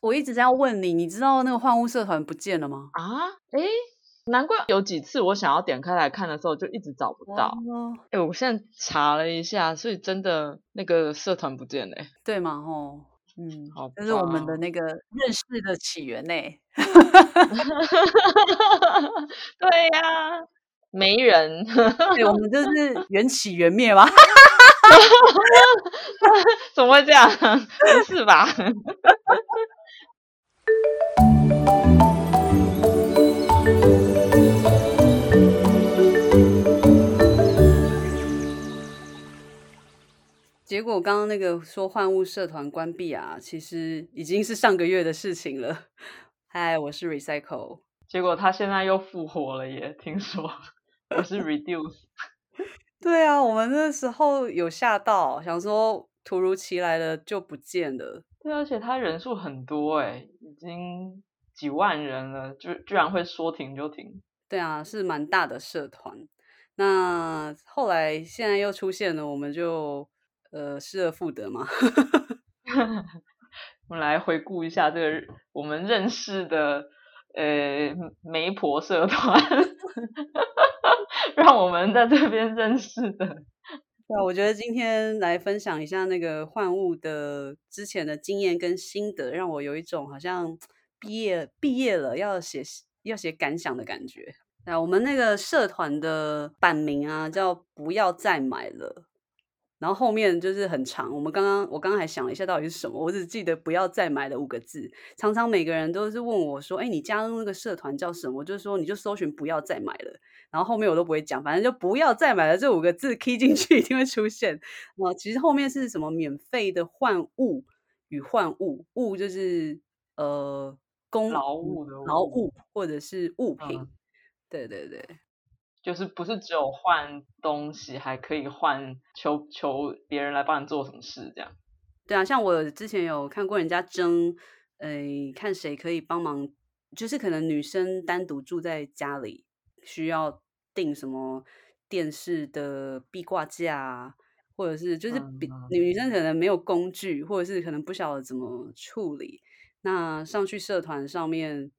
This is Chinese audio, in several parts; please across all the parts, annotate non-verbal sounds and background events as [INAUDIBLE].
我一直在要问你，你知道那个换物社团不见了吗？啊，哎，难怪有几次我想要点开来看的时候，就一直找不到。哎，我现在查了一下，所以真的那个社团不见了，对吗？哦，嗯，好，这是我们的那个认识的起源呢。[LAUGHS] 对呀、啊，没人，[LAUGHS] 对，我们就是 [LAUGHS] 缘起缘灭嘛。怎么会这样？没事吧？结果刚刚那个说换物社团关闭啊，其实已经是上个月的事情了。嗨，我是 Recycle。结果他现在又复活了耶，听说我是 Reduce。对啊，我们那时候有吓到，想说突如其来的就不见了。对，而且他人数很多诶，已经几万人了，就居然会说停就停。对啊，是蛮大的社团。那后来现在又出现了，我们就呃失而复得嘛。[LAUGHS] 我们来回顾一下这个我们认识的呃媒婆社团。[LAUGHS] 让我们在这边认识的，对，我觉得今天来分享一下那个换物的之前的经验跟心得，让我有一种好像毕业毕业了要写要写感想的感觉。那我们那个社团的版名啊，叫“不要再买了”。然后后面就是很长，我们刚刚我刚刚还想了一下到底是什么，我只记得不要再买了五个字。常常每个人都是问我说：“哎，你加入那个社团叫什么？”我就说你就搜寻“不要再买了”，然后后面我都不会讲，反正就“不要再买了”这五个字 key 进去一定会出现。啊，其实后面是什么免费的换物与换物，物就是呃公劳务的劳务或者是物品，嗯、对对对。就是不是只有换东西，还可以换求求别人来帮你做什么事这样？对啊，像我之前有看过人家争，呃，看谁可以帮忙，就是可能女生单独住在家里，需要订什么电视的壁挂架，或者是就是比女生可能没有工具，或者是可能不晓得怎么处理，那上去社团上面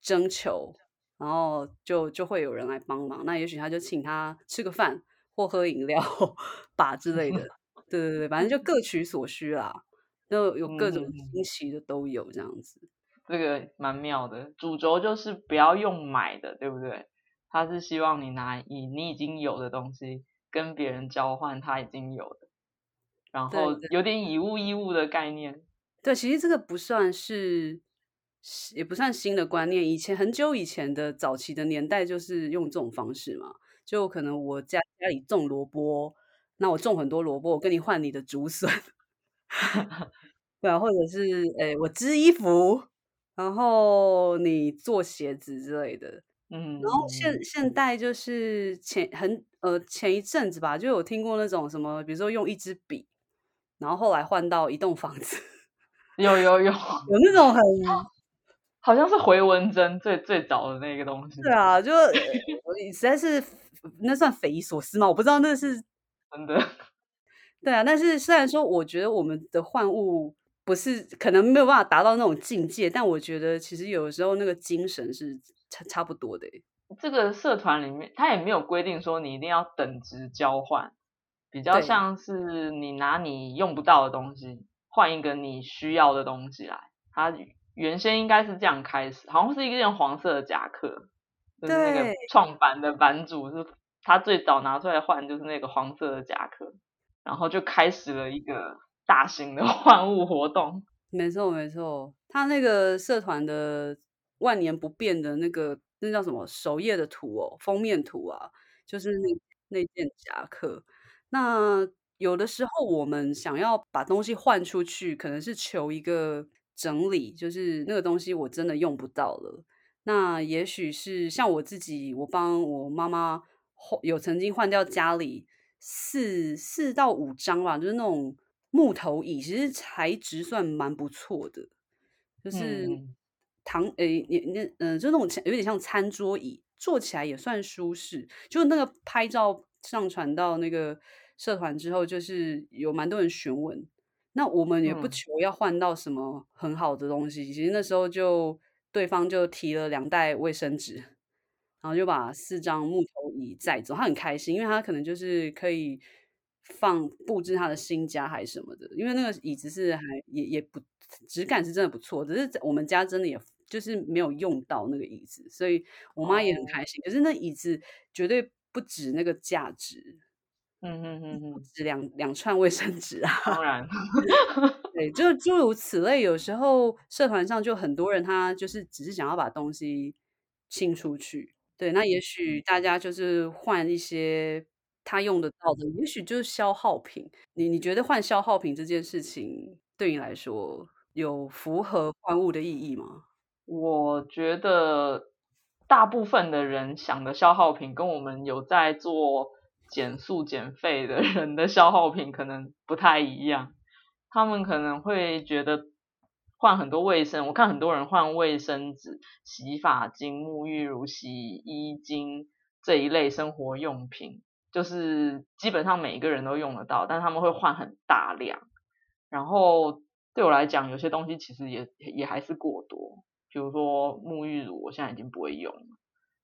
征求。然后就就会有人来帮忙，那也许他就请他吃个饭或喝饮料吧之类的，[LAUGHS] 对对对，反正就各取所需啦，就有各种新奇的都有这样子，这个蛮妙的。主轴就是不要用买的，对不对？他是希望你拿以你已经有的东西跟别人交换他已经有的，然后有点以物易物的概念。对，对，其实这个不算是。也不算新的观念，以前很久以前的早期的年代就是用这种方式嘛，就可能我家家里种萝卜，那我种很多萝卜，我跟你换你的竹笋，[LAUGHS] 对啊，或者是诶、欸，我织衣服，然后你做鞋子之类的，嗯，然后现现。代就是前很呃前一阵子吧，就有听过那种什么，比如说用一支笔，然后后来换到一栋房子，有有有。[LAUGHS] 有那种很。好像是回文针最最早的那个东西。对啊，就实在是那算匪夷所思吗？我不知道那是 [LAUGHS] 真的。[LAUGHS] 对啊，但是虽然说我觉得我们的换物不是可能没有办法达到那种境界，但我觉得其实有的时候那个精神是差差不多的。这个社团里面，他也没有规定说你一定要等值交换，比较像是你拿你用不到的东西换一个你需要的东西来，他。原先应该是这样开始，好像是一件黄色的夹克，就是那个创版的版主是他最早拿出来换，就是那个黄色的夹克，然后就开始了一个大型的 [LAUGHS] 换物活动。没错没错，他那个社团的万年不变的那个那叫什么首页的图哦，封面图啊，就是那那件夹克。那有的时候我们想要把东西换出去，可能是求一个。整理就是那个东西，我真的用不到了。那也许是像我自己，我帮我妈妈有曾经换掉家里四四到五张吧，就是那种木头椅，其实材质算蛮不错的，就是躺诶，你你嗯，就那种有点像餐桌椅，坐起来也算舒适。就那个拍照上传到那个社团之后，就是有蛮多人询问。那我们也不求要换到什么很好的东西，嗯、其实那时候就对方就提了两袋卫生纸，然后就把四张木头椅载走，他很开心，因为他可能就是可以放布置他的新家还是什么的，因为那个椅子是还也也不质感是真的不错，只是我们家真的也就是没有用到那个椅子，所以我妈也很开心。哦、可是那椅子绝对不止那个价值。嗯嗯嗯嗯，只两两串卫生纸啊，当然，[LAUGHS] 对，就诸如此类。有时候社团上就很多人，他就是只是想要把东西清出去。对，那也许大家就是换一些他用得到的，也许就是消耗品。你你觉得换消耗品这件事情对你来说有符合换物的意义吗？我觉得大部分的人想的消耗品跟我们有在做。减速减废的人的消耗品可能不太一样，他们可能会觉得换很多卫生，我看很多人换卫生纸、洗发精、沐浴乳、洗衣精这一类生活用品，就是基本上每一个人都用得到，但他们会换很大量。然后对我来讲，有些东西其实也也还是过多，比如说沐浴乳，我现在已经不会用了，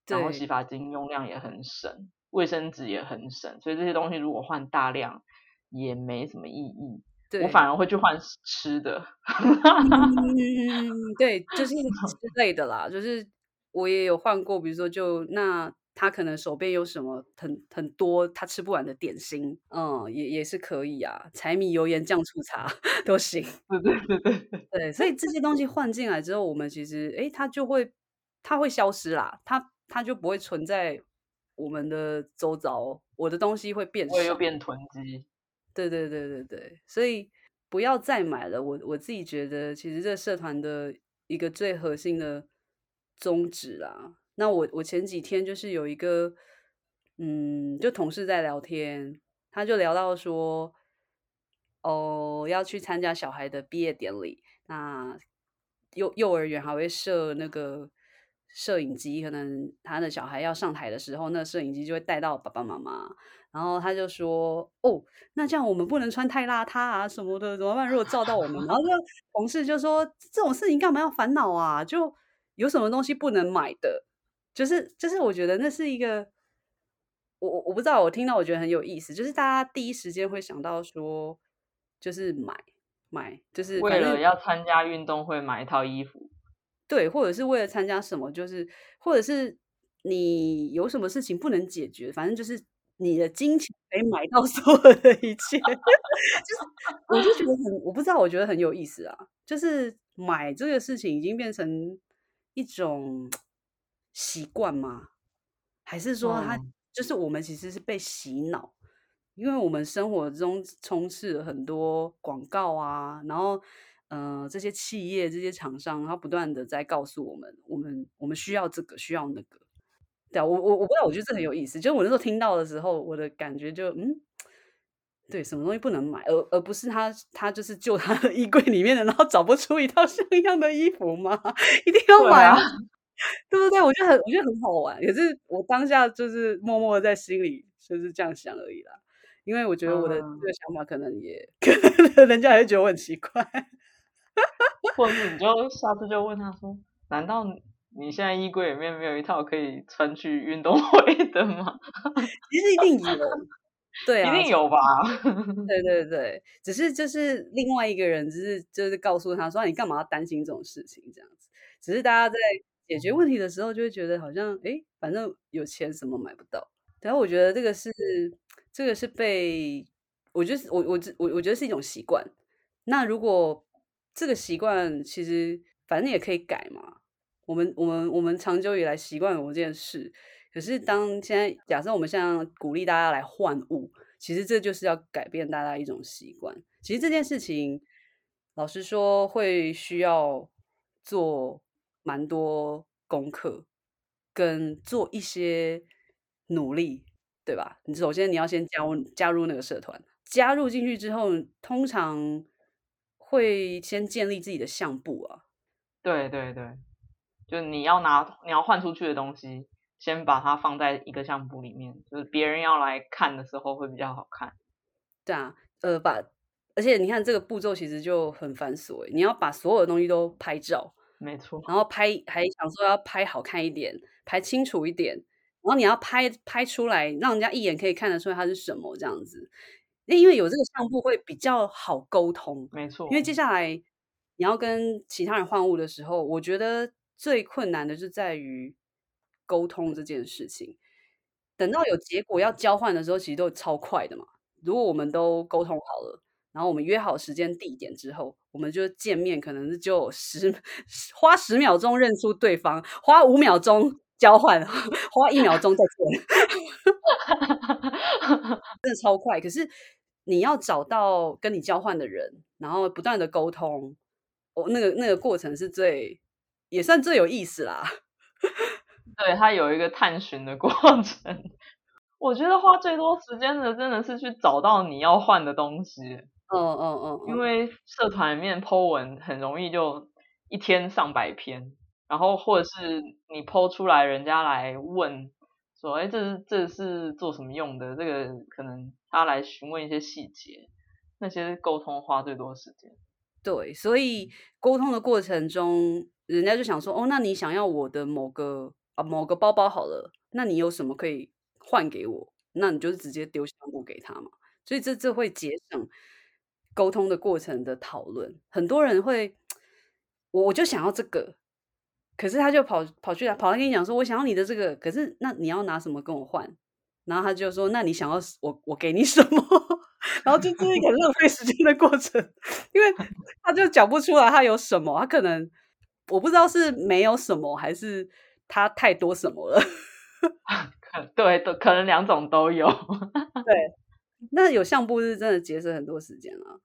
然后洗发精用量也很省。卫生纸也很省，所以这些东西如果换大量也没什么意义。对我反而会去换吃的。嗯，对，就是之类的啦。就是我也有换过，比如说就那他可能手边有什么很很多他吃不完的点心，嗯，也也是可以啊。柴米油盐酱醋茶 [LAUGHS] 都行。对对对对对，所以这些东西换进来之后，我们其实哎，它就会它会消失啦，它它就不会存在。我们的周遭，我的东西会变少，会又变囤积。对对对对对，所以不要再买了。我我自己觉得，其实这社团的一个最核心的宗旨啦。那我我前几天就是有一个，嗯，就同事在聊天，他就聊到说，哦，要去参加小孩的毕业典礼，那幼幼儿园还会设那个。摄影机可能他的小孩要上台的时候，那摄影机就会带到爸爸妈妈。然后他就说：“哦，那这样我们不能穿太邋遢啊什么的，怎么办？如果照到我们。”然后就同事就说：“这种事情干嘛要烦恼啊？就有什么东西不能买的？就是就是，我觉得那是一个，我我不知道，我听到我觉得很有意思，就是大家第一时间会想到说，就是买买，就是为了要参加运动会买一套衣服。”对，或者是为了参加什么，就是或者是你有什么事情不能解决，反正就是你的金钱可以买到 [LAUGHS] 所有的一切，就是我就觉得很，我不知道，我觉得很有意思啊，就是买这个事情已经变成一种习惯吗？还是说它就是我们其实是被洗脑，因为我们生活中充斥了很多广告啊，然后。嗯、呃，这些企业、这些厂商，他不断的在告诉我们，我们我们需要这个，需要那个。对啊，我我我不知道，我觉得这很有意思。就是我那时候听到的时候，我的感觉就嗯，对，什么东西不能买，而而不是他他就是就他的衣柜里面的，然后找不出一套像样的衣服吗？[LAUGHS] 一定要买啊，[LAUGHS] 对不对？我觉得很我觉得很好玩，可是我当下就是默默的在心里就是这样想而已啦。因为我觉得我的这个想法可能也，[LAUGHS] 可能人家还是觉得我很奇怪。[LAUGHS] 或者你就下次就问他说：“难道你现在衣柜里面没有一套可以穿去运动会的吗？” [LAUGHS] 其实一定有，对啊，一定有吧？对对对，只是就是另外一个人，只是就是告诉他说：“你干嘛要担心这种事情？”这样子，只是大家在解决问题的时候，就会觉得好像哎，反正有钱什么买不到。然后我觉得这个是这个是被，我觉得我我我我觉得是一种习惯。那如果这个习惯其实反正也可以改嘛。我们我们我们长久以来习惯了这件事，可是当现在假设我们现在鼓励大家来换物，其实这就是要改变大家一种习惯。其实这件事情，老实说会需要做蛮多功课，跟做一些努力，对吧？你首先你要先加入加入那个社团，加入进去之后，通常。会先建立自己的相簿啊，对对对，就你要拿你要换出去的东西，先把它放在一个相簿里面，就是别人要来看的时候会比较好看。对啊，呃，把而且你看这个步骤其实就很繁琐，你要把所有的东西都拍照，没错，然后拍还想说要拍好看一点，拍清楚一点，然后你要拍拍出来，让人家一眼可以看得出来它是什么这样子。那因为有这个相簿会比较好沟通，没错，因为接下来你要跟其他人换物的时候，我觉得最困难的就在于沟通这件事情。等到有结果要交换的时候，其实都超快的嘛。如果我们都沟通好了。然后我们约好时间地点之后，我们就见面，可能就十花十秒钟认出对方，花五秒钟交换，花一秒钟再见，[LAUGHS] 真的超快。可是你要找到跟你交换的人，然后不断的沟通，哦，那个那个过程是最也算最有意思啦。[LAUGHS] 对，他有一个探寻的过程。我觉得花最多时间的真的是去找到你要换的东西。嗯嗯嗯，因为社团里面 po 文很容易就一天上百篇，然后或者是你 po 出来，人家来问说，哎，这是这是做什么用的？这个可能他来询问一些细节，那些沟通花最多时间。对，所以沟通的过程中，人家就想说，哦，那你想要我的某个啊某个包包好了，那你有什么可以换给我？那你就是直接丢项目给他嘛。所以这这会节省。沟通的过程的讨论，很多人会，我我就想要这个，可是他就跑跑去跑来跟你讲说，我想要你的这个，可是那你要拿什么跟我换？然后他就说，那你想要我我给你什么？[LAUGHS] 然后就这是一个浪费时间的过程，因为他就讲不出来他有什么，他可能我不知道是没有什么，还是他太多什么了。[LAUGHS] 对，都可能两种都有。[LAUGHS] 对。那有相簿是真的节省很多时间啊，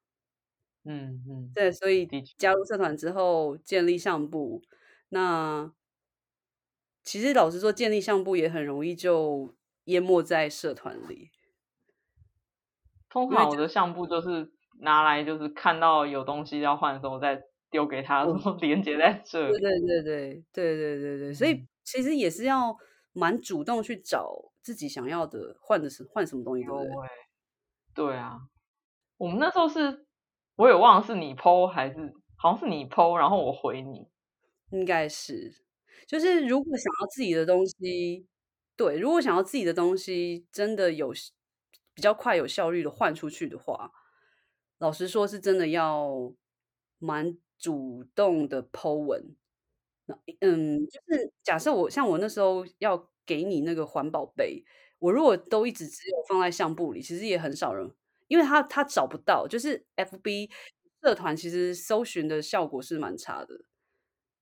嗯嗯，对，所以加入社团之后建立相簿，那其实老实说，建立相簿也很容易就淹没在社团里。通常我的相簿就是拿来就是看到有东西要换的时候再丢给他，然后连接在这里。对对对对对对对对，所以其实也是要蛮主动去找自己想要的换的是换什么东西，对不对？对啊，我们那时候是，我也忘了是你 po 还是好像是你 po，然后我回你，应该是，就是如果想要自己的东西，对，如果想要自己的东西真的有比较快有效率的换出去的话，老实说是真的要蛮主动的 po 文，嗯，就是假设我像我那时候要给你那个环保杯。我如果都一直只有放在相簿里，其实也很少人，因为他他找不到，就是 FB 社团其实搜寻的效果是蛮差的，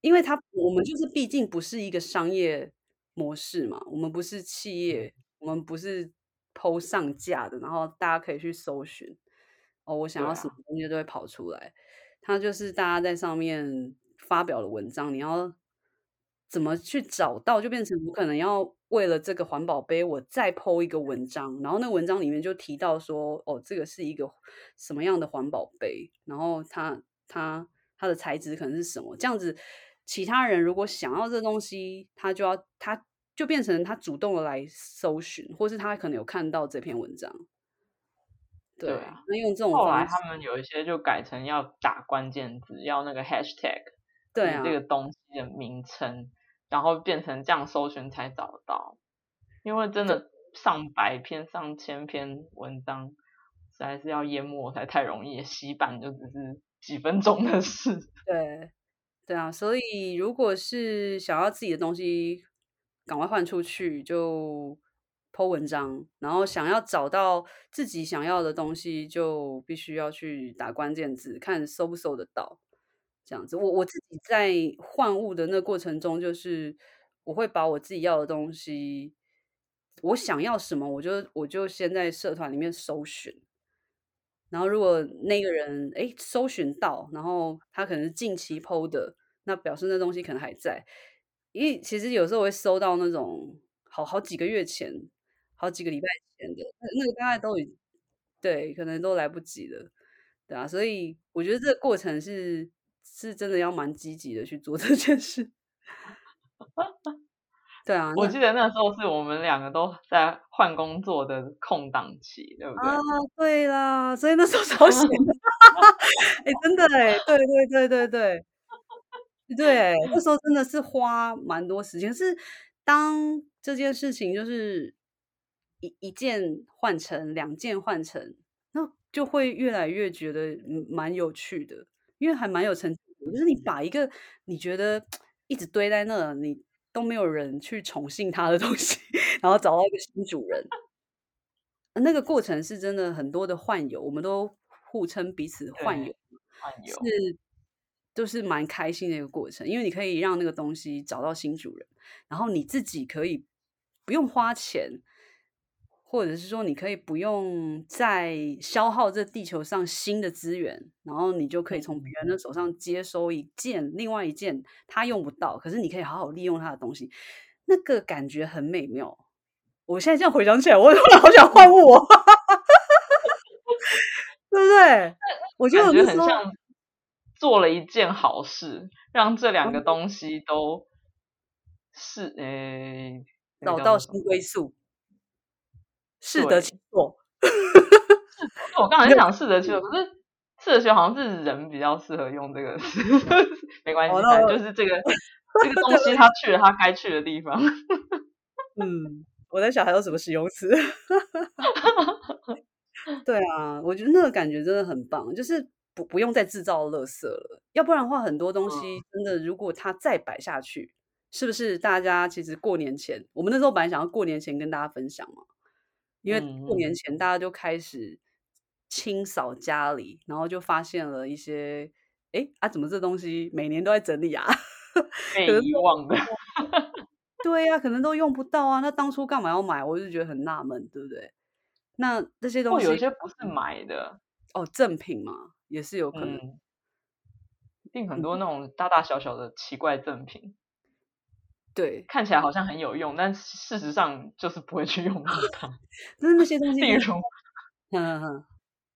因为它我们就是毕竟不是一个商业模式嘛，我们不是企业，我们不是 PO 上架的，然后大家可以去搜寻，哦，我想要什么。东西都会跑出来，它就是大家在上面发表的文章，你要怎么去找到，就变成我可能要。为了这个环保杯，我再 po 一个文章，然后那文章里面就提到说，哦，这个是一个什么样的环保杯，然后它它它的材质可能是什么，这样子，其他人如果想要这东西，他就要他就变成他主动的来搜寻，或是他可能有看到这篇文章。对，对啊，那用这种后来他们有一些就改成要打关键字，要那个 hashtag，对啊，这个东西的名称。然后变成这样搜寻才找到，因为真的上百篇、上千篇文章，实在是要淹没才太容易，洗版就只是几分钟的事。[LAUGHS] 对，对啊，所以如果是想要自己的东西赶快换出去，就 po 文章；然后想要找到自己想要的东西，就必须要去打关键字，看搜不搜得到。这样子，我我自己在换物的那过程中，就是我会把我自己要的东西，我想要什么，我就我就先在社团里面搜寻，然后如果那个人哎搜寻到，然后他可能是近期 PO 的，那表示那东西可能还在，因为其实有时候我会收到那种好好几个月前、好几个礼拜前的，那个大概都已对，可能都来不及了，对啊，所以我觉得这个过程是。是真的要蛮积极的去做这件事，[LAUGHS] 对啊，我记得那时候是我们两个都在换工作的空档期，对不对？啊，对啦，所以那时候超闲的，[LAUGHS] 哎，真的哎，对对对对对，对，那时候真的是花蛮多时间。是当这件事情就是一一件换成两件换成，那就会越来越觉得蛮有趣的，因为还蛮有成就感。就是你把一个你觉得一直堆在那，你都没有人去宠幸他的东西，[LAUGHS] 然后找到一个新主人。那个过程是真的很多的换友，我们都互称彼此换友，是都、就是蛮开心的一个过程，因为你可以让那个东西找到新主人，然后你自己可以不用花钱，或者是说你可以不用再消耗这地球上新的资源，然后你就可以从别人的手上接收一件，另外一件他用不到，可是你可以好好利用他的东西，那个感觉很美妙。我现在这样回想起来，我突然 [LAUGHS] 好想换物哦，[LAUGHS] 对不对？我觉得很像做了一件好事，让这两个东西都是诶找到新归宿，适得其所。我刚才想适得其所，可是适得其所好像是人比较适合用这个，[LAUGHS] 没关系，反正就是这个 [LAUGHS] 这个东西，它去了它该去的地方。[LAUGHS] 嗯。我在想还有什么形容词？对啊，我觉得那个感觉真的很棒，就是不不用再制造垃圾了。要不然的话，很多东西真的，如果它再摆下去，是不是大家其实过年前，我们那时候本来想要过年前跟大家分享嘛，因为过年前大家就开始清扫家里，然后就发现了一些，哎啊，怎么这东西每年都在整理啊？[LAUGHS] 被遗忘的。对呀、啊，可能都用不到啊。那当初干嘛要买？我就觉得很纳闷，对不对？那这些东西，有些不是买的哦，赠品嘛，也是有可能。嗯、一定很多那种大大小小的奇怪赠品，对，看起来好像很有用，但事实上就是不会去用到它。[LAUGHS] 那那些东西，例如，嗯嗯，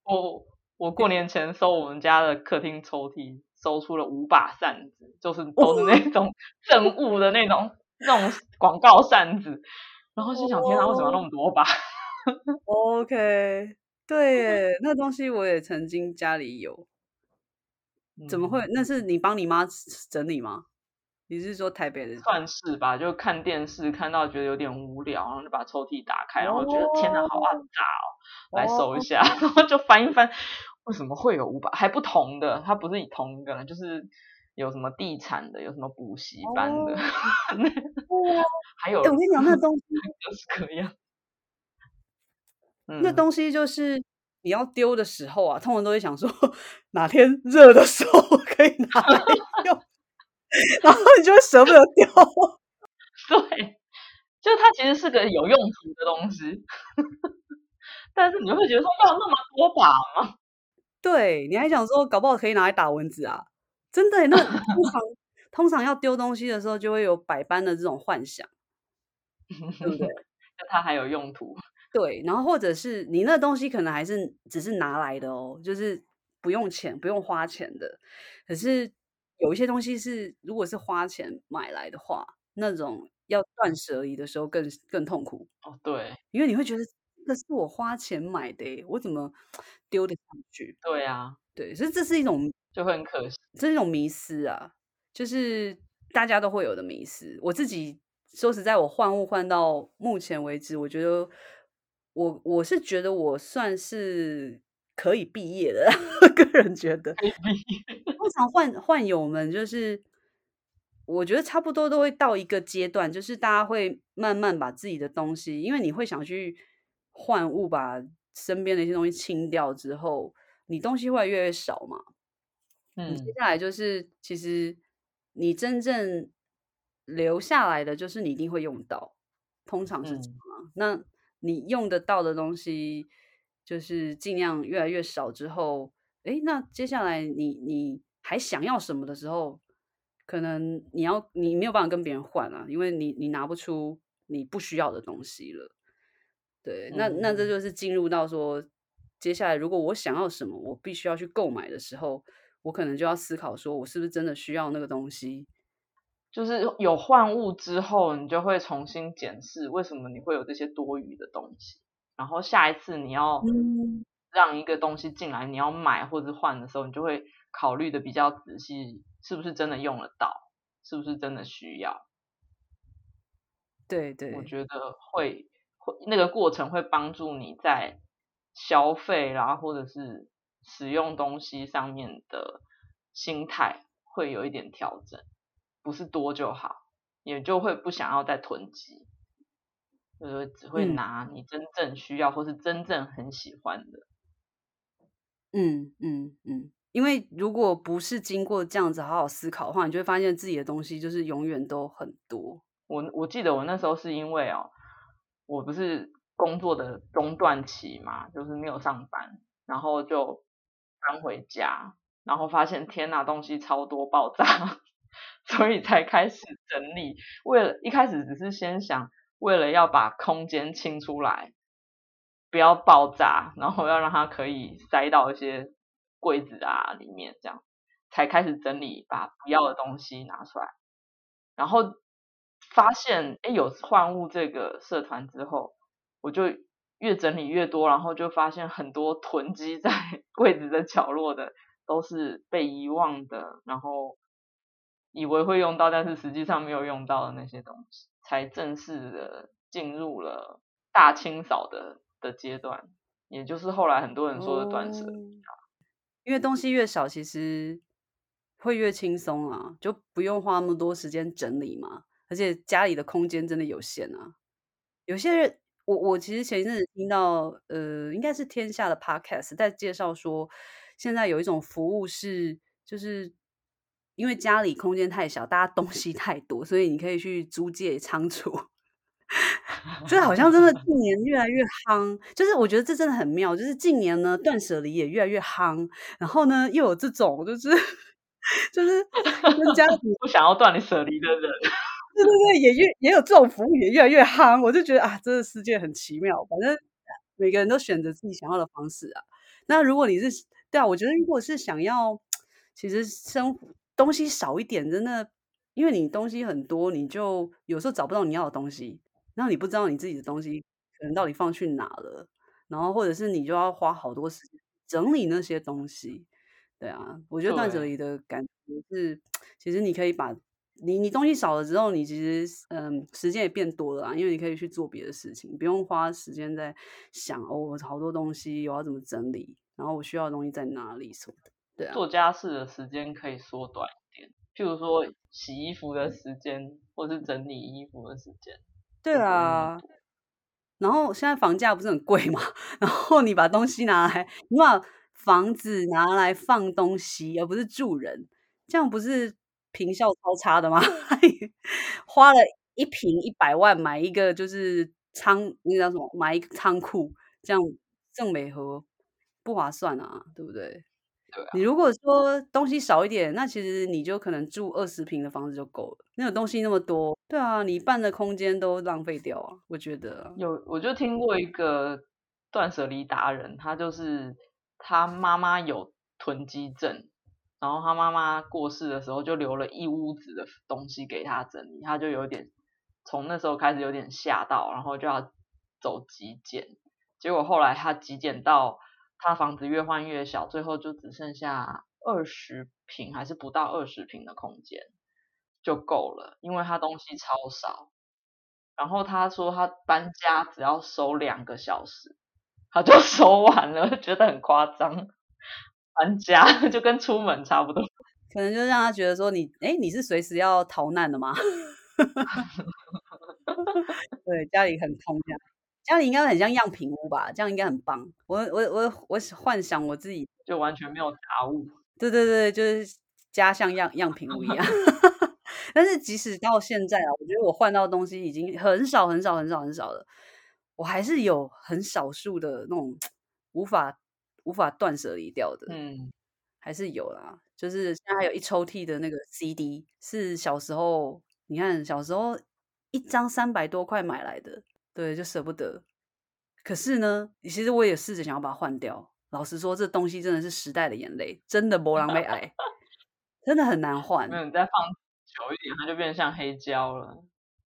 我我过年前收我们家的客厅抽屉，收出了五把扇子，就是都是那种 [LAUGHS] 政务的那种。那种广告扇子，然后心想：天哪，为什么要那么多把？OK，对 [LAUGHS] 耶，那东西我也曾经家里有，怎么会？嗯、那是你帮你妈整理吗？你是说台北的？算是吧，就看电视看到觉得有点无聊，然后就把抽屉打开，然后觉得天哪，好暗大哦，来搜一下，然后 [LAUGHS] 就翻一翻，为什么会有五百？还不同的，它不是你同一个，就是。有什么地产的，有什么补习班的，哦、还有、欸。我跟你讲，那东西各式各样。那东西就是你要丢的时候啊，通常都会想说 [LAUGHS] 哪天热的时候 [LAUGHS] 可以拿来用，然后你就会舍不得丢。[LAUGHS] 对，就它其实是个有用途的东西，但是你会觉得说要那么多把吗？对，你还想说搞不好可以拿来打蚊子啊？真的，那 [LAUGHS] 通常通常要丢东西的时候，就会有百般的这种幻想，对不对？[LAUGHS] 那它还有用途。对，然后或者是你那东西可能还是只是拿来的哦，就是不用钱、不用花钱的。可是有一些东西是，如果是花钱买来的话，那种要断舍离的时候更更痛苦哦。对，因为你会觉得这是我花钱买的，我怎么 [SNIFFS] 丢得上去？对啊，对，所以这是一种。就会很可惜，这是一种迷失啊，就是大家都会有的迷失。我自己说实在，我换物换到目前为止，我觉得我我是觉得我算是可以毕业的，[LAUGHS] 个人觉得。通常换换友们就是，我觉得差不多都会到一个阶段，就是大家会慢慢把自己的东西，因为你会想去换物，把身边的一些东西清掉之后，你东西会越来越少嘛。嗯，接下来就是，其实你真正留下来的就是你一定会用到，通常是这样。嗯、那你用得到的东西，就是尽量越来越少之后，诶，那接下来你你还想要什么的时候，可能你要你没有办法跟别人换啊，因为你你拿不出你不需要的东西了。对，那那这就是进入到说，接下来如果我想要什么，我必须要去购买的时候。我可能就要思考，说我是不是真的需要那个东西？就是有换物之后，你就会重新检视为什么你会有这些多余的东西，然后下一次你要让一个东西进来，你要买或者换的时候，你就会考虑的比较仔细，是不是真的用得到，是不是真的需要？对对，我觉得会会那个过程会帮助你在消费啦，或者是使用东西上面的心态会有一点调整，不是多就好，也就会不想要再囤积。就是只会拿你真正需要或是真正很喜欢的。嗯嗯嗯，因为如果不是经过这样子好好思考的话，你就会发现自己的东西就是永远都很多。我我记得我那时候是因为哦，我不是工作的中断期嘛，就是没有上班，然后就搬回家，然后发现天哪，东西超多爆炸，[LAUGHS] 所以才开始整理。为了一开始只是先想。为了要把空间清出来，不要爆炸，然后要让它可以塞到一些柜子啊里面，这样才开始整理，把不要的东西拿出来。然后发现，哎，有换物这个社团之后，我就越整理越多，然后就发现很多囤积在 [LAUGHS] 柜子的角落的都是被遗忘的，然后以为会用到，但是实际上没有用到的那些东西。才正式的进入了大清扫的的阶段，也就是后来很多人说的断舍离。因为东西越少，其实会越轻松啊，就不用花那么多时间整理嘛。而且家里的空间真的有限啊。有些人，我我其实前一阵子听到，呃，应该是天下的 podcast 在介绍说，现在有一种服务是，就是。因为家里空间太小，大家东西太多，所以你可以去租借仓储。这好像真的近年越来越夯，就是我觉得这真的很妙。就是近年呢，断舍离也越来越夯，然后呢，又有这种就是就是跟家 [LAUGHS] 里不想要断舍离的人，对对对，也越也有这种服务也越来越夯。我就觉得啊，这个世界很奇妙。反正每个人都选择自己想要的方式啊。那如果你是对啊，我觉得如果是想要，其实生活。东西少一点，真的，因为你东西很多，你就有时候找不到你要的东西，然后你不知道你自己的东西可能到底放去哪了，然后或者是你就要花好多时间整理那些东西。对啊，我觉得断舍离的感觉是，其实你可以把你你东西少了之后，你其实嗯时间也变多了啊，因为你可以去做别的事情，不用花时间在想哦，我好多东西我要怎么整理，然后我需要的东西在哪里什么的。对啊，做家事的时间可以缩短一点，譬如说洗衣服的时间，或是整理衣服的时间。对啊，然后现在房价不是很贵嘛，[LAUGHS] 然后你把东西拿来，你把房子拿来放东西，而不是住人，这样不是平效超差的吗？[LAUGHS] 花了一平一百万买一个就是仓，那叫什么？买一个仓库，这样正美和不划算啊，对不对？啊、你如果说东西少一点，那其实你就可能住二十平的房子就够了。那种东西那么多，对啊，你一半的空间都浪费掉啊！我觉得有，我就听过一个断舍离达人，他就是他妈妈有囤积症，然后他妈妈过世的时候就留了一屋子的东西给他整理，他就有点从那时候开始有点吓到，然后就要走极简，结果后来他极简到。他房子越换越小，最后就只剩下二十平还是不到二十平的空间就够了，因为他东西超少。然后他说他搬家只要收两个小时，他就 [LAUGHS] 收完了，觉得很夸张。搬家就跟出门差不多，[LAUGHS] 可能就让他觉得说你，哎，你是随时要逃难的吗？[LAUGHS] 对，家里很空这样。家里应该很像样品屋吧，这样应该很棒。我我我我幻想我自己就完全没有杂物。对对对，就是家像样样品屋一样。[LAUGHS] 但是即使到现在啊，我觉得我换到的东西已经很少很少很少很少了。我还是有很少数的那种无法无法断舍离掉的，嗯，还是有啦。就是现在还有一抽屉的那个 CD，是小时候你看小时候一张三百多块买来的。对，就舍不得。可是呢，其实我也试着想要把它换掉。老实说，这东西真的是时代的眼泪，真的没人要爱，真的很难换。没有，你再放久一点，它就变成像黑胶了。[LAUGHS]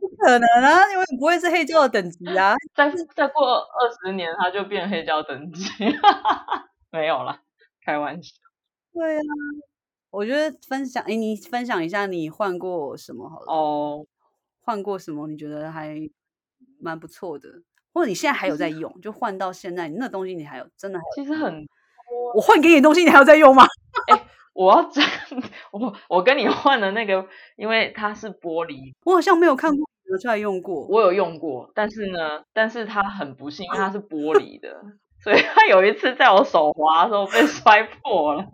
不可能啊，因为你不会是黑胶的等级啊。[LAUGHS] 再 [LAUGHS] 再过二十年，它就变黑胶等级。没有啦，开玩笑。对啊，我觉得分享，哎，你分享一下你换过什么好了？哦，换过什么？你觉得还蛮不错的，或者你现在还有在用？就换到现在，你那东西你还有真的还有？其实很多，我换给你的东西，你还有在用吗？哎，我要讲，我我跟你换的那个，因为它是玻璃，我好像没有看过你拿出来用过。我有用过，但是呢，但是它很不幸，因为它是玻璃的。[LAUGHS] 所以它有一次在我手滑的时候被摔破了啊！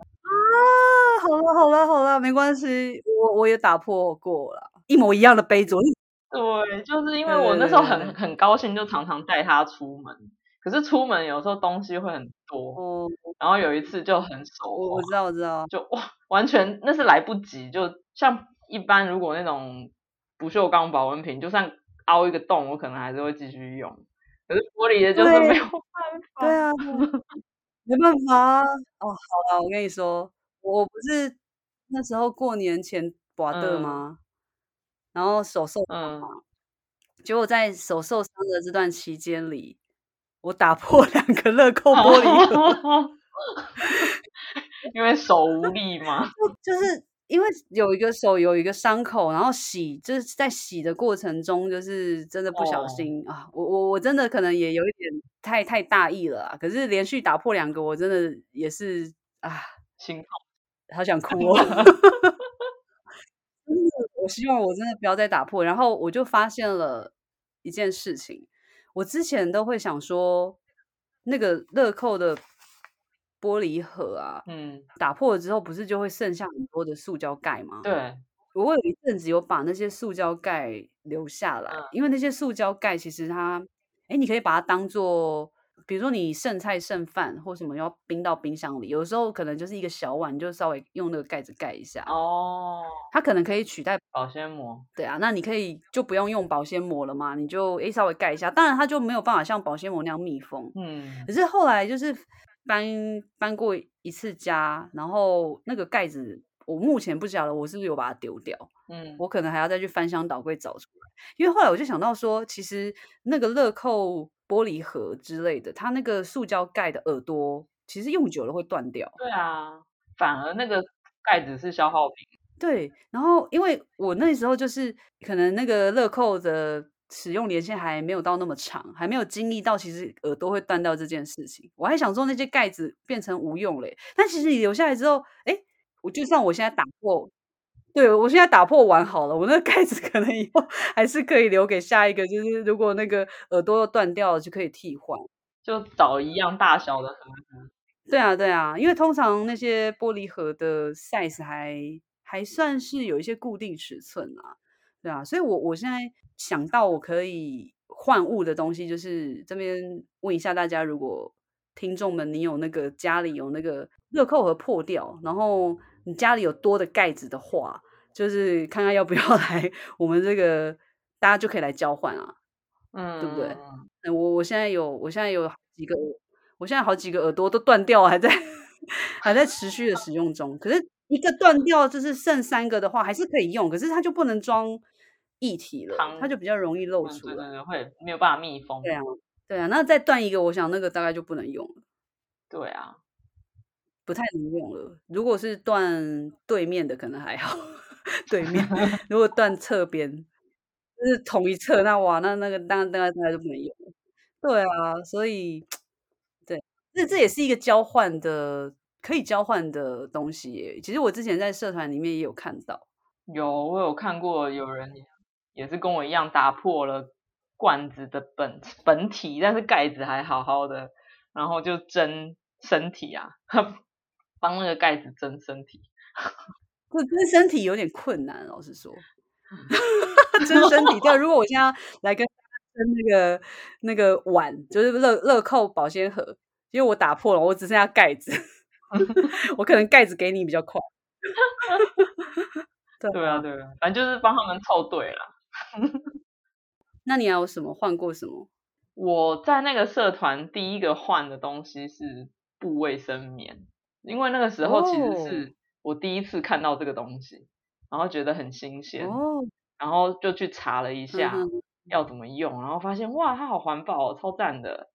好了好了好了，没关系，我我也打破过了，一模一样的杯子。[LAUGHS] 对，就是因为我那时候很很高兴，就常常带它出门。可是出门有时候东西会很多，哦、然后有一次就很手滑。我知道我知道，就哇，完全那是来不及。就像一般如果那种不锈钢保温瓶，就算凹一个洞，我可能还是会继续用。可是玻璃的就是没有办法，对，对啊，没办法啊。哦，好了，我跟你说，我不是那时候过年前刮的吗？嗯、然后手受伤嘛，嗯、结果在手受伤的这段期间里，我打破两个乐 [LAUGHS] 扣玻璃盒，因为手无力嘛，[LAUGHS] 就是。因为有一个手有一个伤口，然后洗就是在洗的过程中，就是真的不小心、哦、啊，我我我真的可能也有一点太太大意了啊。可是连续打破两个，我真的也是啊，心痛，好想哭哦。[LAUGHS] [LAUGHS] 我希望我真的不要再打破。然后我就发现了一件事情，我之前都会想说，那个乐扣的。玻璃盒啊，嗯，打破了之后，不是就会剩下很多的塑胶盖吗？对，我有一阵子有把那些塑胶盖留下来，嗯、因为那些塑胶盖其实它，哎，你可以把它当做，比如说你剩菜剩饭或什么要冰到冰箱里，有时候可能就是一个小碗，你就稍微用那个盖子盖一下。哦，它可能可以取代保鲜膜。对啊，那你可以就不用用保鲜膜了嘛，你就哎稍微盖一下，当然它就没有办法像保鲜膜那样密封。嗯，可是后来就是。搬搬过一次家，然后那个盖子，我目前不晓得我是不是有把它丢掉。嗯，我可能还要再去翻箱倒柜找出来。因为后来我就想到说，其实那个乐扣玻璃盒之类的，它那个塑胶盖的耳朵，其实用久了会断掉。对啊，反而那个盖子是消耗品。对，然后因为我那时候就是可能那个乐扣的。使用年限还没有到那么长，还没有经历到其实耳朵会断掉这件事情。我还想说那些盖子变成无用嘞，但其实你留下来之后，哎，我就算我现在打破，对，我现在打破完好了，我那个盖子可能以后 [LAUGHS] 还是可以留给下一个，就是如果那个耳朵又断掉了，就可以替换，就找一样大小的盒子。对啊，对啊，因为通常那些玻璃盒的 size 还还算是有一些固定尺寸啊，对啊，所以我我现在。想到我可以换物的东西，就是这边问一下大家，如果听众们你有那个家里有那个乐扣盒破掉，然后你家里有多的盖子的话，就是看看要不要 [LAUGHS] 来我们这个，大家就可以来交换啊，嗯，对不对？我我现在有，我现在有好几个，我现在好几个耳朵都断掉，还在还在持续的使用中。可是一个断掉，就是剩三个的话，还是可以用，可是它就不能装。液体了，它就比较容易漏出来，对对对，会没有办法密封。对啊，对啊，那再断一个，我想那个大概就不能用了。对啊，不太能用了。如果是断对面的，可能还好。对面，[LAUGHS] 如果断侧边，就是同一侧，那哇，那那个当然大概大概就不能用了。对啊，所以对，这这也是一个交换的，可以交换的东西耶。其实我之前在社团里面也有看到，有我有看过有人。也是跟我一样打破了罐子的本本体，但是盖子还好好的，然后就蒸身体啊，[LAUGHS] 帮那个盖子蒸身体。这蒸身体有点困难，老实说，[LAUGHS] 蒸身体。对，如果我现在来跟蒸那个那个碗，就是乐乐扣保鲜盒，因为我打破了，我只剩下盖子，[LAUGHS] 我可能盖子给你比较快。对，对啊，对啊，反正就是帮他们凑对了。[LAUGHS] 那你还有什么换过什么？我在那个社团第一个换的东西是布卫生棉，因为那个时候其实是我第一次看到这个东西，然后觉得很新鲜。哦，然后就去查了一下嗯要怎么用，然后发现哇，它好环保哦，超赞的。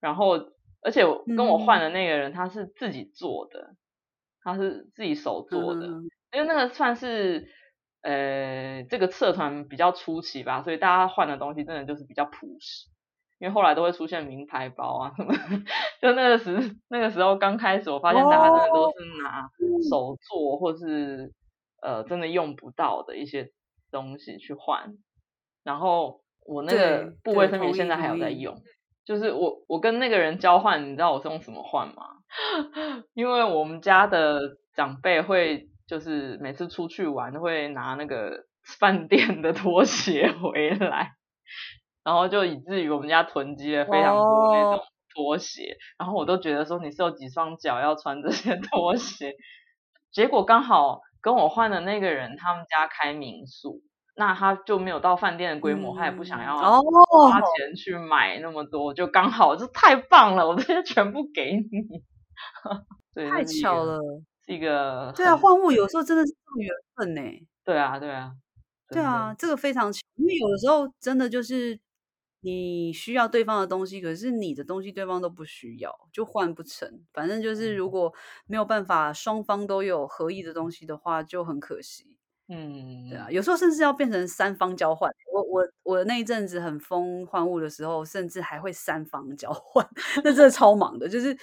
然后而且跟我换的那个人他是自己做的，他是自己手做的，嗯、因为那个算是呃这个社团比较初期吧，所以大家换的东西真的就是比较朴实。因为后来都会出现名牌包啊什么，[LAUGHS] 就那个时那个时候刚开始，我发现大家真的都是拿手做或是呃真的用不到的一些东西去换。然后我那个部位分别现在还有在用，就是我我跟那个人交换，你知道我是用什么换吗？[LAUGHS] 因为我们家的长辈会就是每次出去玩都会拿那个饭店的拖鞋 [LAUGHS] 回来。然后就以至于我们家囤积了非常多那种拖鞋，oh. 然后我都觉得说你是有几双脚要穿这些 [LAUGHS] 拖鞋，结果刚好跟我换的那个人他们家开民宿，那他就没有到饭店的规模，嗯、他也不想要花钱去买那么多，oh. 就刚好就太棒了，我这些全部给你，[LAUGHS] 对，太巧了，是一个对啊，换物有时候真的是缘分呢，对啊，对啊，对啊，这个非常巧，因为有的时候真的就是。你需要对方的东西，可是你的东西对方都不需要，就换不成。反正就是如果没有办法双方都有合意的东西的话，就很可惜。嗯，对啊，有时候甚至要变成三方交换。我我我那一阵子很疯换物的时候，甚至还会三方交换，[LAUGHS] 那真的超忙的。就是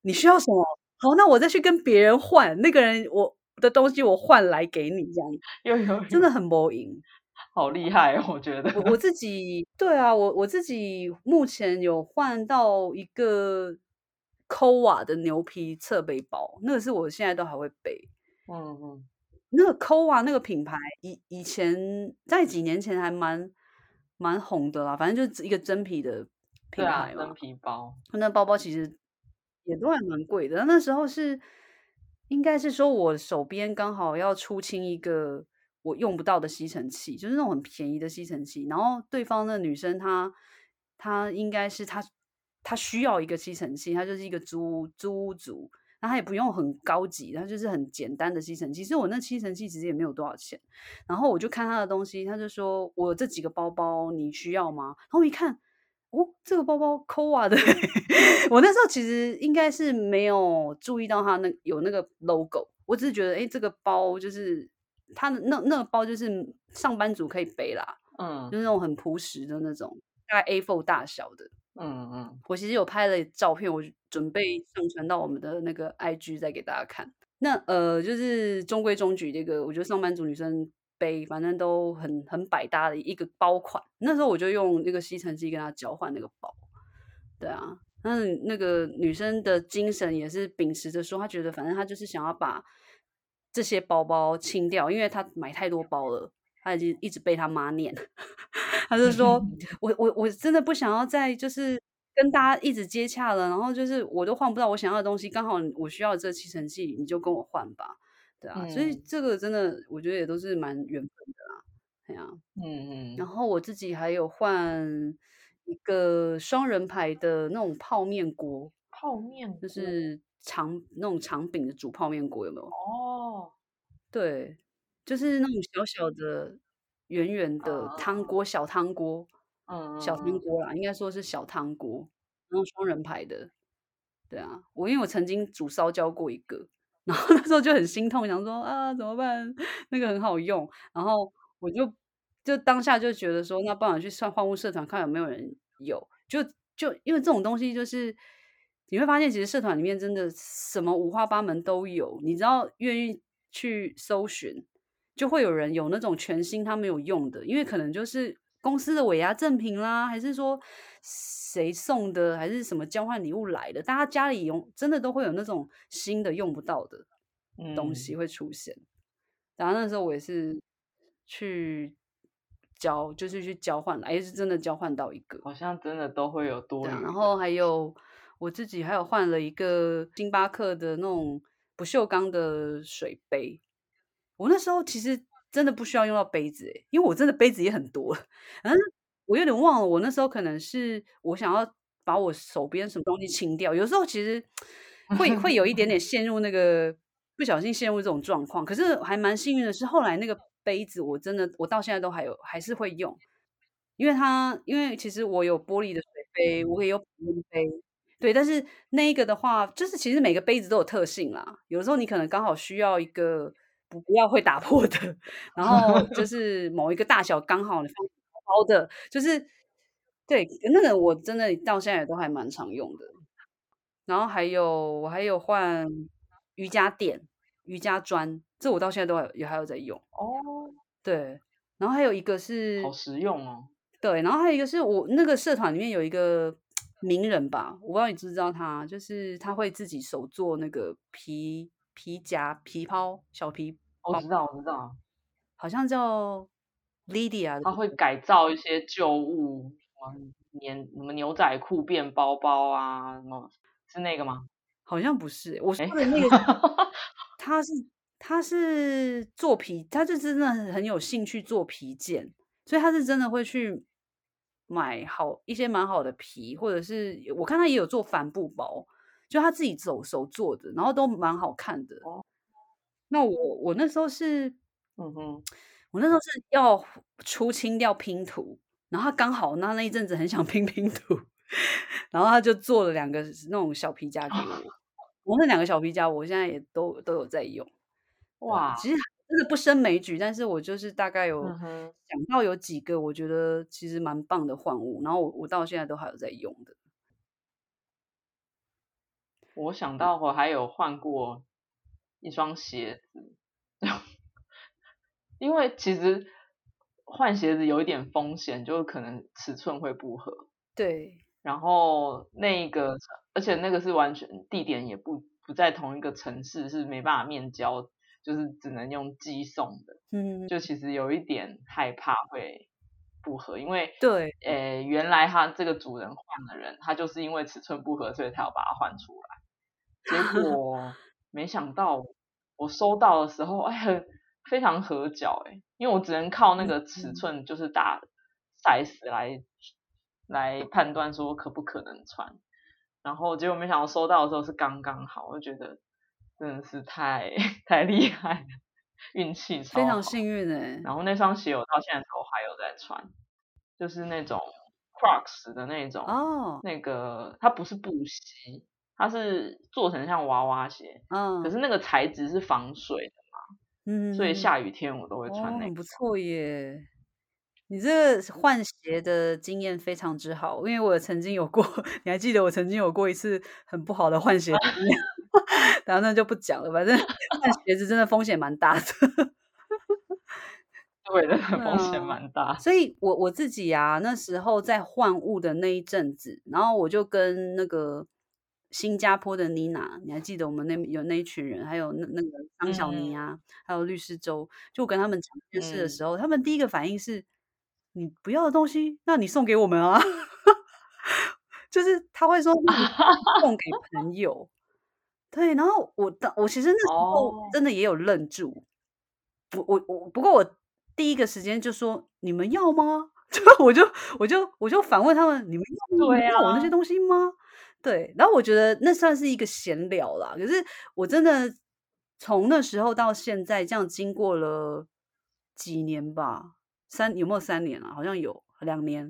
你需要什么，好，那我再去跟别人换那个人我的东西，我换来给你这样，[LAUGHS] 有有有真的很魔影。[LAUGHS] 好厉害，我觉得。我我自己对啊，我我自己目前有换到一个 Kowa 的牛皮侧背包，那个是我现在都还会背。嗯嗯，那个 Kowa 那个品牌以以前在几年前还蛮蛮红的啦，反正就是一个真皮的品牌嘛，真皮包。那包包其实也都还蛮贵的，那时候是应该是说我手边刚好要出清一个。我用不到的吸尘器，就是那种很便宜的吸尘器。然后对方的女生她，她应该是她她需要一个吸尘器，她就是一个租租屋族，那她也不用很高级，她就是很简单的吸尘器。其实我那吸尘器其实也没有多少钱。然后我就看她的东西，她就说我这几个包包你需要吗？然后我一看，哦，这个包包 Kowa 的。我那时候其实应该是没有注意到它那有那个 logo，我只是觉得哎，这个包就是。它的那那个包就是上班族可以背啦，嗯，就是那种很朴实的那种，大概 A4 大小的，嗯嗯。我其实有拍了照片，我准备上传到我们的那个 IG 再给大家看。那呃，就是中规中矩这个，我觉得上班族女生背，反正都很很百搭的一个包款。那时候我就用那个吸尘器跟他交换那个包，对啊，那那个女生的精神也是秉持着说，她觉得反正她就是想要把。这些包包清掉，因为她买太多包了，她已经一直被她妈念。[LAUGHS] 她就说：[LAUGHS] “我我我真的不想要再就是跟大家一直接洽了，然后就是我都换不到我想要的东西，刚好我需要这吸尘器，你就跟我换吧。”对啊，嗯、所以这个真的我觉得也都是蛮缘分的啦。对啊，嗯嗯。然后我自己还有换一个双人牌的那种泡面锅，泡面就是。长那种长柄的煮泡面锅有没有？哦，对，就是那种小小的、圆圆的汤锅，小汤锅，嗯，小汤锅啦，应该说是小汤锅，然后双人牌的。对啊，我因为我曾经煮烧焦过一个，然后那时候就很心痛，想说啊怎么办？那个很好用，然后我就就当下就觉得说，那不然去上换物社团看有没有人有，就就因为这种东西就是。你会发现，其实社团里面真的什么五花八门都有。你知道，愿意去搜寻，就会有人有那种全新他没有用的，因为可能就是公司的尾牙赠品啦，还是说谁送的，还是什么交换礼物来的。大家家里有真的都会有那种新的用不到的东西会出现。嗯、然后那时候我也是去交，就是去交换了，也是真的交换到一个，好像真的都会有多余。然后还有。我自己还有换了一个星巴克的那种不锈钢的水杯。我那时候其实真的不需要用到杯子，诶，因为我真的杯子也很多。嗯，我有点忘了，我那时候可能是我想要把我手边什么东西清掉。有时候其实会会有一点点 [LAUGHS] 陷入那个不小心陷入这种状况。可是还蛮幸运的是，后来那个杯子，我真的我到现在都还有还是会用，因为它因为其实我有玻璃的水杯，我也有保温杯，对，但是那一个的话，就是其实每个杯子都有特性啦，有时候你可能刚好需要一个不不要会打破的，然后就 [LAUGHS] 是某一个大小刚好你放好的，就是对那个我真的到现在都还蛮常用的。然后还有我还有换瑜伽垫、瑜伽砖，这我到现在都还也还有在用哦。对，然后还有一个是好实用哦。对，然后还有一个是我那个社团里面有一个名人吧，我不知道你知不知道他，就是他会自己手做那个皮皮夹、皮包、小皮包。我知道，我知道，好像叫 Lydia。他会改造一些旧物，什么牛仔裤变包包啊，什么。是那个吗？好像不是，我说的那个，[LAUGHS] 他是他是做皮，他就真的很有兴趣做皮件，所以他是真的会去买好一些蛮好的皮，或者是我看他也有做帆布包，就他自己走手做的，然后都蛮好看的。那我我那时候是，嗯哼，我那时候是要出清掉拼图，然后他刚好那那一阵子很想拼 [LAUGHS] 拼图。然后他就做了两个那种小皮夹给 [LAUGHS] 我，我那两个小皮夹我现在也都都有在用。哇，其实真的不胜枚举，但是我就是大概有想到有几个我觉得其实蛮棒的换物，然后我我到现在都还有在用的。我想到我还有换过一双鞋子，[LAUGHS] 因为其实换鞋子有一点风险，就是可能尺寸会不合。对。然后那个，而且那个是完全地点也不不在同一个城市，是没办法面交，就是只能用寄送的。嗯，就其实有一点害怕会不合，因为对，诶，原来他这个主人换的人，他就是因为尺寸不合，所以他要把它换出来。结果 [LAUGHS] 没想到我收到的时候，哎，非常合脚，哎，因为我只能靠那个尺寸，就是打 size 来。来判断说可不可能穿，然后结果没想到收到的时候是刚刚好，我就觉得真的是太 [LAUGHS] 太厉害，运气超好，非常幸运哎。然后那双鞋我到现在都还有在穿，就是那种 Crocs 的那种哦，那个它不是布鞋，它是做成像娃娃鞋，嗯，可是那个材质是防水的嘛，嗯，所以下雨天我都会穿那个，哦，很不错耶。你这个换鞋的经验非常之好，因为我曾经有过，[LAUGHS] 你还记得我曾经有过一次很不好的换鞋经验，[LAUGHS] 然后那就不讲了。反正换鞋子真的风险蛮大的，[LAUGHS] 对的，风险蛮大。所以我我自己啊，那时候在换物的那一阵子，然后我就跟那个新加坡的妮娜，你还记得我们那有那一群人，还有那那个张小妮啊，嗯、还有律师周，就我跟他们讲这件事的时候，嗯、他们第一个反应是。你不要的东西，那你送给我们啊！[LAUGHS] 就是他会说 [LAUGHS] 送给朋友，对。然后我当我其实那时候真的也有愣住，我我我，不过我第一个时间就说你们要吗？[LAUGHS] 就我就我就我就反问他们，你们要我那些东西吗？对。然后我觉得那算是一个闲聊啦。可是我真的从那时候到现在，这样经过了几年吧。三有没有三年啊？好像有两年，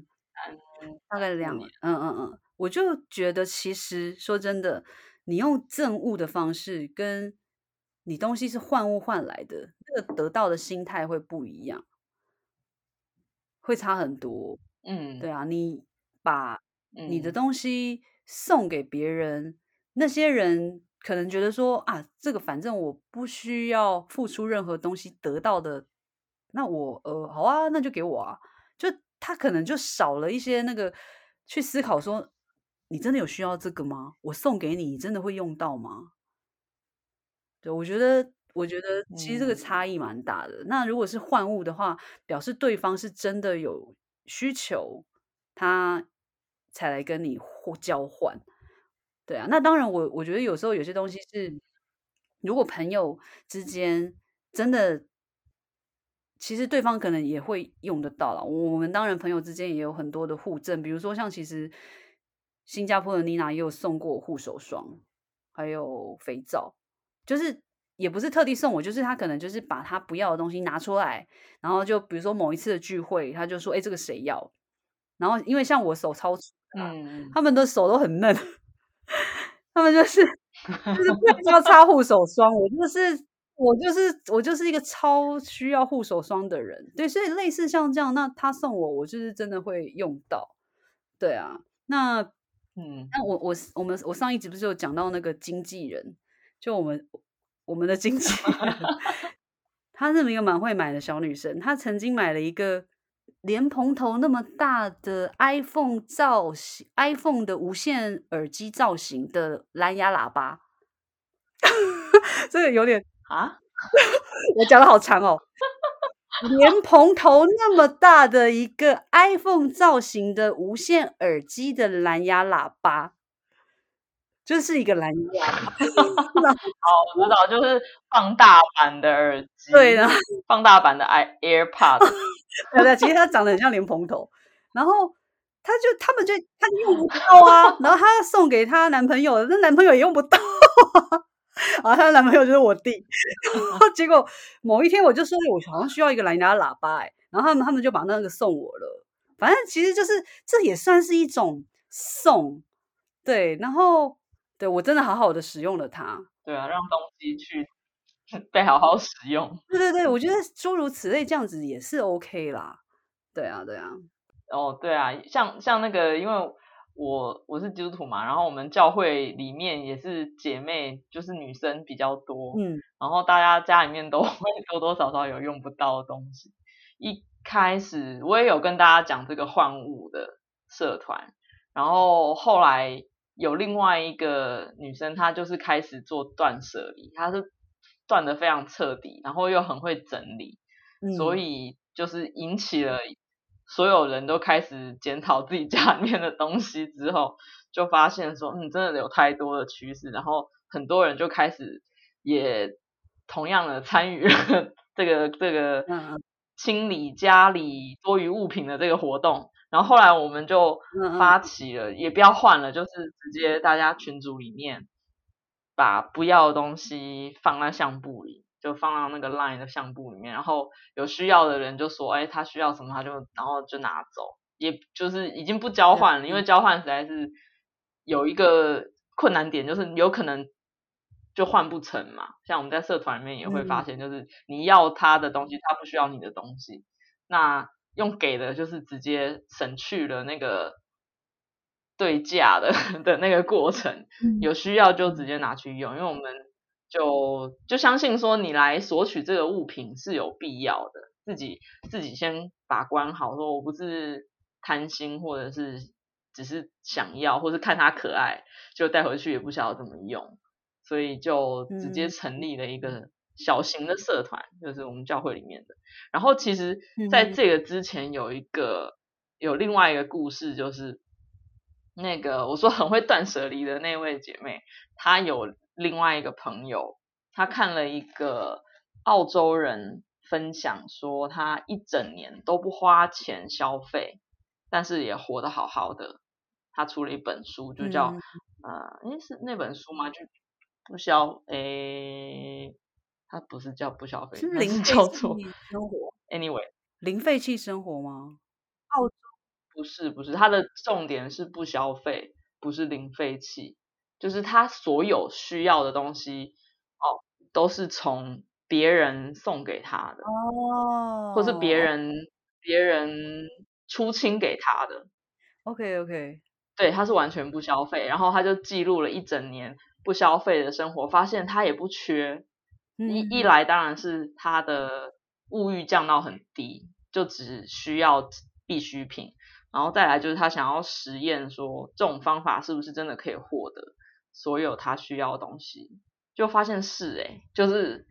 嗯、大概两年。嗯嗯嗯，我就觉得其实说真的，你用赠物的方式跟你东西是换物换来的，那个得到的心态会不一样，会差很多。嗯，对啊，你把你的东西送给别人，嗯、那些人可能觉得说啊，这个反正我不需要付出任何东西得到的。那我呃好啊，那就给我啊，就他可能就少了一些那个去思考说，你真的有需要这个吗？我送给你，你真的会用到吗？对，我觉得我觉得其实这个差异蛮大的。嗯、那如果是换物的话，表示对方是真的有需求，他才来跟你互交换。对啊，那当然我我觉得有时候有些东西是，如果朋友之间真的。其实对方可能也会用得到啦。我们当然朋友之间也有很多的互赠，比如说像其实新加坡的妮娜也有送过护手霜，还有肥皂，就是也不是特地送我，就是他可能就是把他不要的东西拿出来，然后就比如说某一次的聚会，他就说：“哎，这个谁要？”然后因为像我手超粗，嗯，他们的手都很嫩，[LAUGHS] 他们就是就是不要擦护手霜，我就是我就是我就是一个超需要护手霜的人，对，所以类似像这样，那他送我，我就是真的会用到，对啊，那嗯，那我我我们我上一集不是有讲到那个经纪人，就我们。我们的经纪人，她是一个蛮会买的小女生。她曾经买了一个莲蓬头那么大的 iPhone 造型，iPhone 的无线耳机造型的蓝牙喇叭。[LAUGHS] 这个有点啊，[LAUGHS] 我讲的好长哦。莲蓬头那么大的一个 iPhone 造型的无线耳机的蓝牙喇叭。就是一个蓝牙，[LAUGHS] 好，我知道，就是放大版的耳机，对的，放大版的 i AirPods，[LAUGHS] 对对，其实它长得很像莲蓬头，然后他就他们就他用不到啊，然后他送给他男朋友，那男朋友也用不到，然后她的男朋友就是我弟，[LAUGHS] 然后结果某一天我就说，我好像需要一个蓝牙喇叭，哎，然后他们他们就把那个送我了，反正其实就是这也算是一种送，对，然后。对，我真的好好的使用了它。对啊，让东西去被好好使用。对对对，我觉得诸如此类这样子也是 OK 啦。对啊，对啊。哦，对啊，像像那个，因为我我是基督徒嘛，然后我们教会里面也是姐妹，就是女生比较多。嗯。然后大家家里面都 [LAUGHS] 会多多少少有用不到的东西。一开始我也有跟大家讲这个换物的社团，然后后来。有另外一个女生，她就是开始做断舍离，她是断的非常彻底，然后又很会整理，嗯、所以就是引起了所有人都开始检讨自己家里面的东西之后，就发现说，嗯，真的有太多的趋势，然后很多人就开始也同样的参与了 [LAUGHS] 这个这个清理家里多余物品的这个活动。然后后来我们就发起了，嗯、也不要换了，就是直接大家群组里面把不要的东西放在相簿里，就放到那个 Line 的相簿里面。然后有需要的人就说，哎，他需要什么，他就然后就拿走，也就是已经不交换了，因为交换实在是有一个困难点，就是有可能就换不成嘛。像我们在社团里面也会发现，就是你要他的东西，他不需要你的东西，那。用给的就是直接省去了那个对价的 [LAUGHS] 的那个过程，有需要就直接拿去用，因为我们就就相信说你来索取这个物品是有必要的，自己自己先把关好，说我不是贪心或者是只是想要，或是看它可爱就带回去也不晓得怎么用，所以就直接成立了一个。小型的社团就是我们教会里面的，然后其实在这个之前有一个、嗯、有另外一个故事，就是那个我说很会断舍离的那位姐妹，她有另外一个朋友，他看了一个澳洲人分享说，他一整年都不花钱消费，但是也活得好好的。他出了一本书，就叫、嗯、呃，诶是那本书吗？就不消诶。他不是叫不消费，是零叫做生活。Anyway，零废弃生活吗？澳洲不是不是，它的重点是不消费，不是零废弃，就是他所有需要的东西哦，都是从别人送给他的哦，或是别人别人出清给他的。OK OK，对，他是完全不消费，然后他就记录了一整年不消费的生活，发现他也不缺。一一来当然是他的物欲降到很低，就只需要必需品，然后再来就是他想要实验说这种方法是不是真的可以获得所有他需要的东西，就发现是诶、欸，就是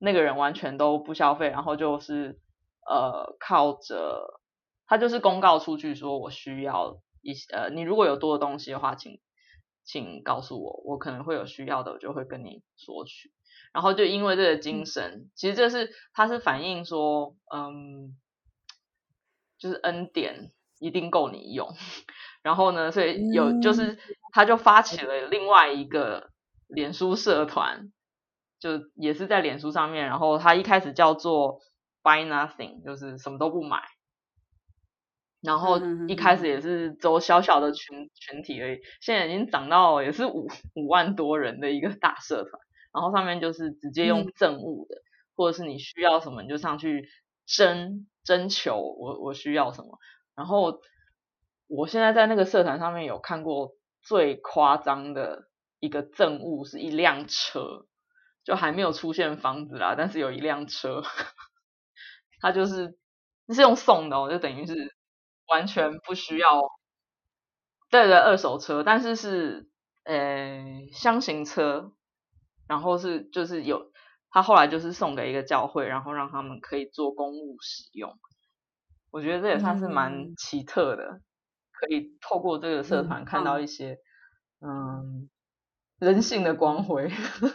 那个人完全都不消费，然后就是呃靠着他就是公告出去说我需要一些呃你如果有多的东西的话，请请告诉我，我可能会有需要的，我就会跟你索取。然后就因为这个精神，嗯、其实这是他是反映说，嗯，就是恩典一定够你用。[LAUGHS] 然后呢，所以有就是他就发起了另外一个脸书社团，就也是在脸书上面，然后他一开始叫做 Buy Nothing，就是什么都不买。然后一开始也是走小小的群群体而已，现在已经涨到也是五五万多人的一个大社团。然后上面就是直接用赠物的，嗯、或者是你需要什么你就上去征征求我我需要什么。然后我现在在那个社团上面有看过最夸张的一个赠物是一辆车，就还没有出现房子啦，但是有一辆车，[LAUGHS] 它就是是用送的哦，就等于是。完全不需要，对对，二手车，但是是呃箱型车，然后是就是有他后来就是送给一个教会，然后让他们可以做公务使用。我觉得这也算是蛮奇特的，嗯、可以透过这个社团看到一些嗯，嗯人性的光辉。[LAUGHS] 对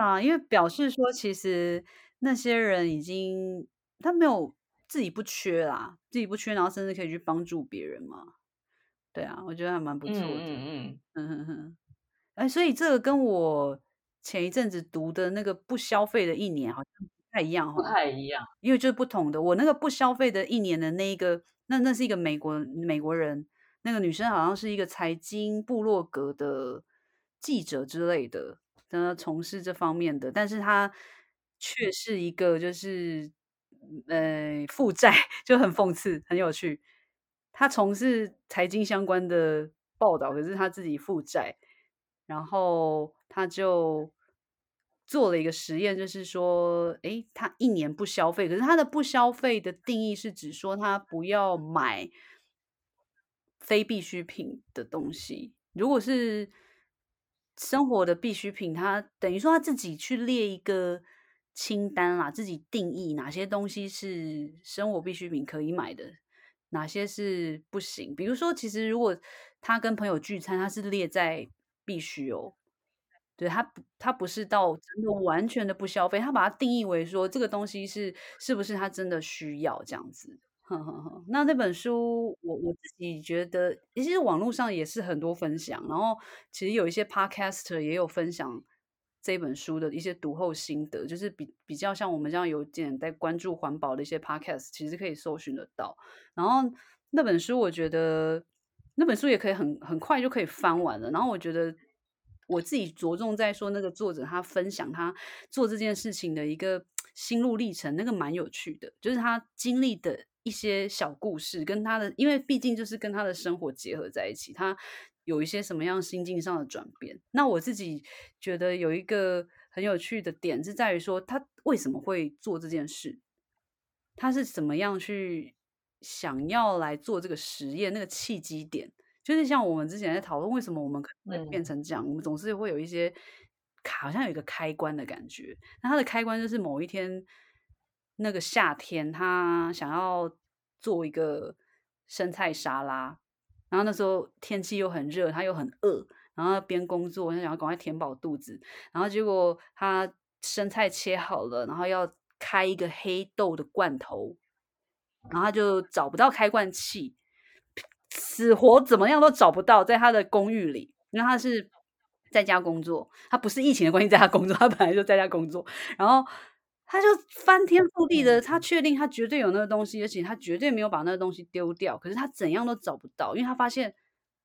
啊，因为表示说其实那些人已经他没有。自己不缺啦，自己不缺，然后甚至可以去帮助别人嘛。对啊，我觉得还蛮不错的。嗯嗯嗯哼哼。哎，所以这个跟我前一阵子读的那个不消费的一年好像不太一样，不太一样，因为就是不同的。我那个不消费的一年的那一个，那那是一个美国美国人，那个女生好像是一个财经部落格的记者之类的，呃，从事这方面的，但是她却是一个就是。呃，负债 [LAUGHS] 就很讽刺，很有趣。她从事财经相关的报道，可是她自己负债，然后她就做了一个实验，就是说，诶，他一年不消费，可是他的不消费的定义是指说他不要买非必需品的东西。如果是生活的必需品，他等于说他自己去列一个。清单啦，自己定义哪些东西是生活必需品可以买的，哪些是不行。比如说，其实如果他跟朋友聚餐，他是列在必须哦，对，他不，他不是到真的完全的不消费，他把它定义为说这个东西是是不是他真的需要这样子。那那本书我我自己觉得，其实网络上也是很多分享，然后其实有一些 podcaster 也有分享。这本书的一些读后心得，就是比比较像我们这样有点在关注环保的一些 podcast，其实可以搜寻得到。然后那本书，我觉得那本书也可以很很快就可以翻完了。然后我觉得我自己着重在说那个作者他分享他做这件事情的一个心路历程，那个蛮有趣的，就是他经历的一些小故事，跟他的，因为毕竟就是跟他的生活结合在一起，他。有一些什么样心境上的转变？那我自己觉得有一个很有趣的点是在于说，他为什么会做这件事？他是怎么样去想要来做这个实验？那个契机点，就是像我们之前在讨论，为什么我们可能会变成这样？嗯、我们总是会有一些卡好像有一个开关的感觉。那它的开关就是某一天，那个夏天，他想要做一个生菜沙拉。然后那时候天气又很热，他又很饿，然后边工作，他想要赶快填饱肚子。然后结果他生菜切好了，然后要开一个黑豆的罐头，然后他就找不到开罐器，死活怎么样都找不到，在他的公寓里，因为他是在家工作，他不是疫情的关系在家工作，他本来就在家工作，然后。他就翻天覆地的，他确定他绝对有那个东西，而且他绝对没有把那个东西丢掉。可是他怎样都找不到，因为他发现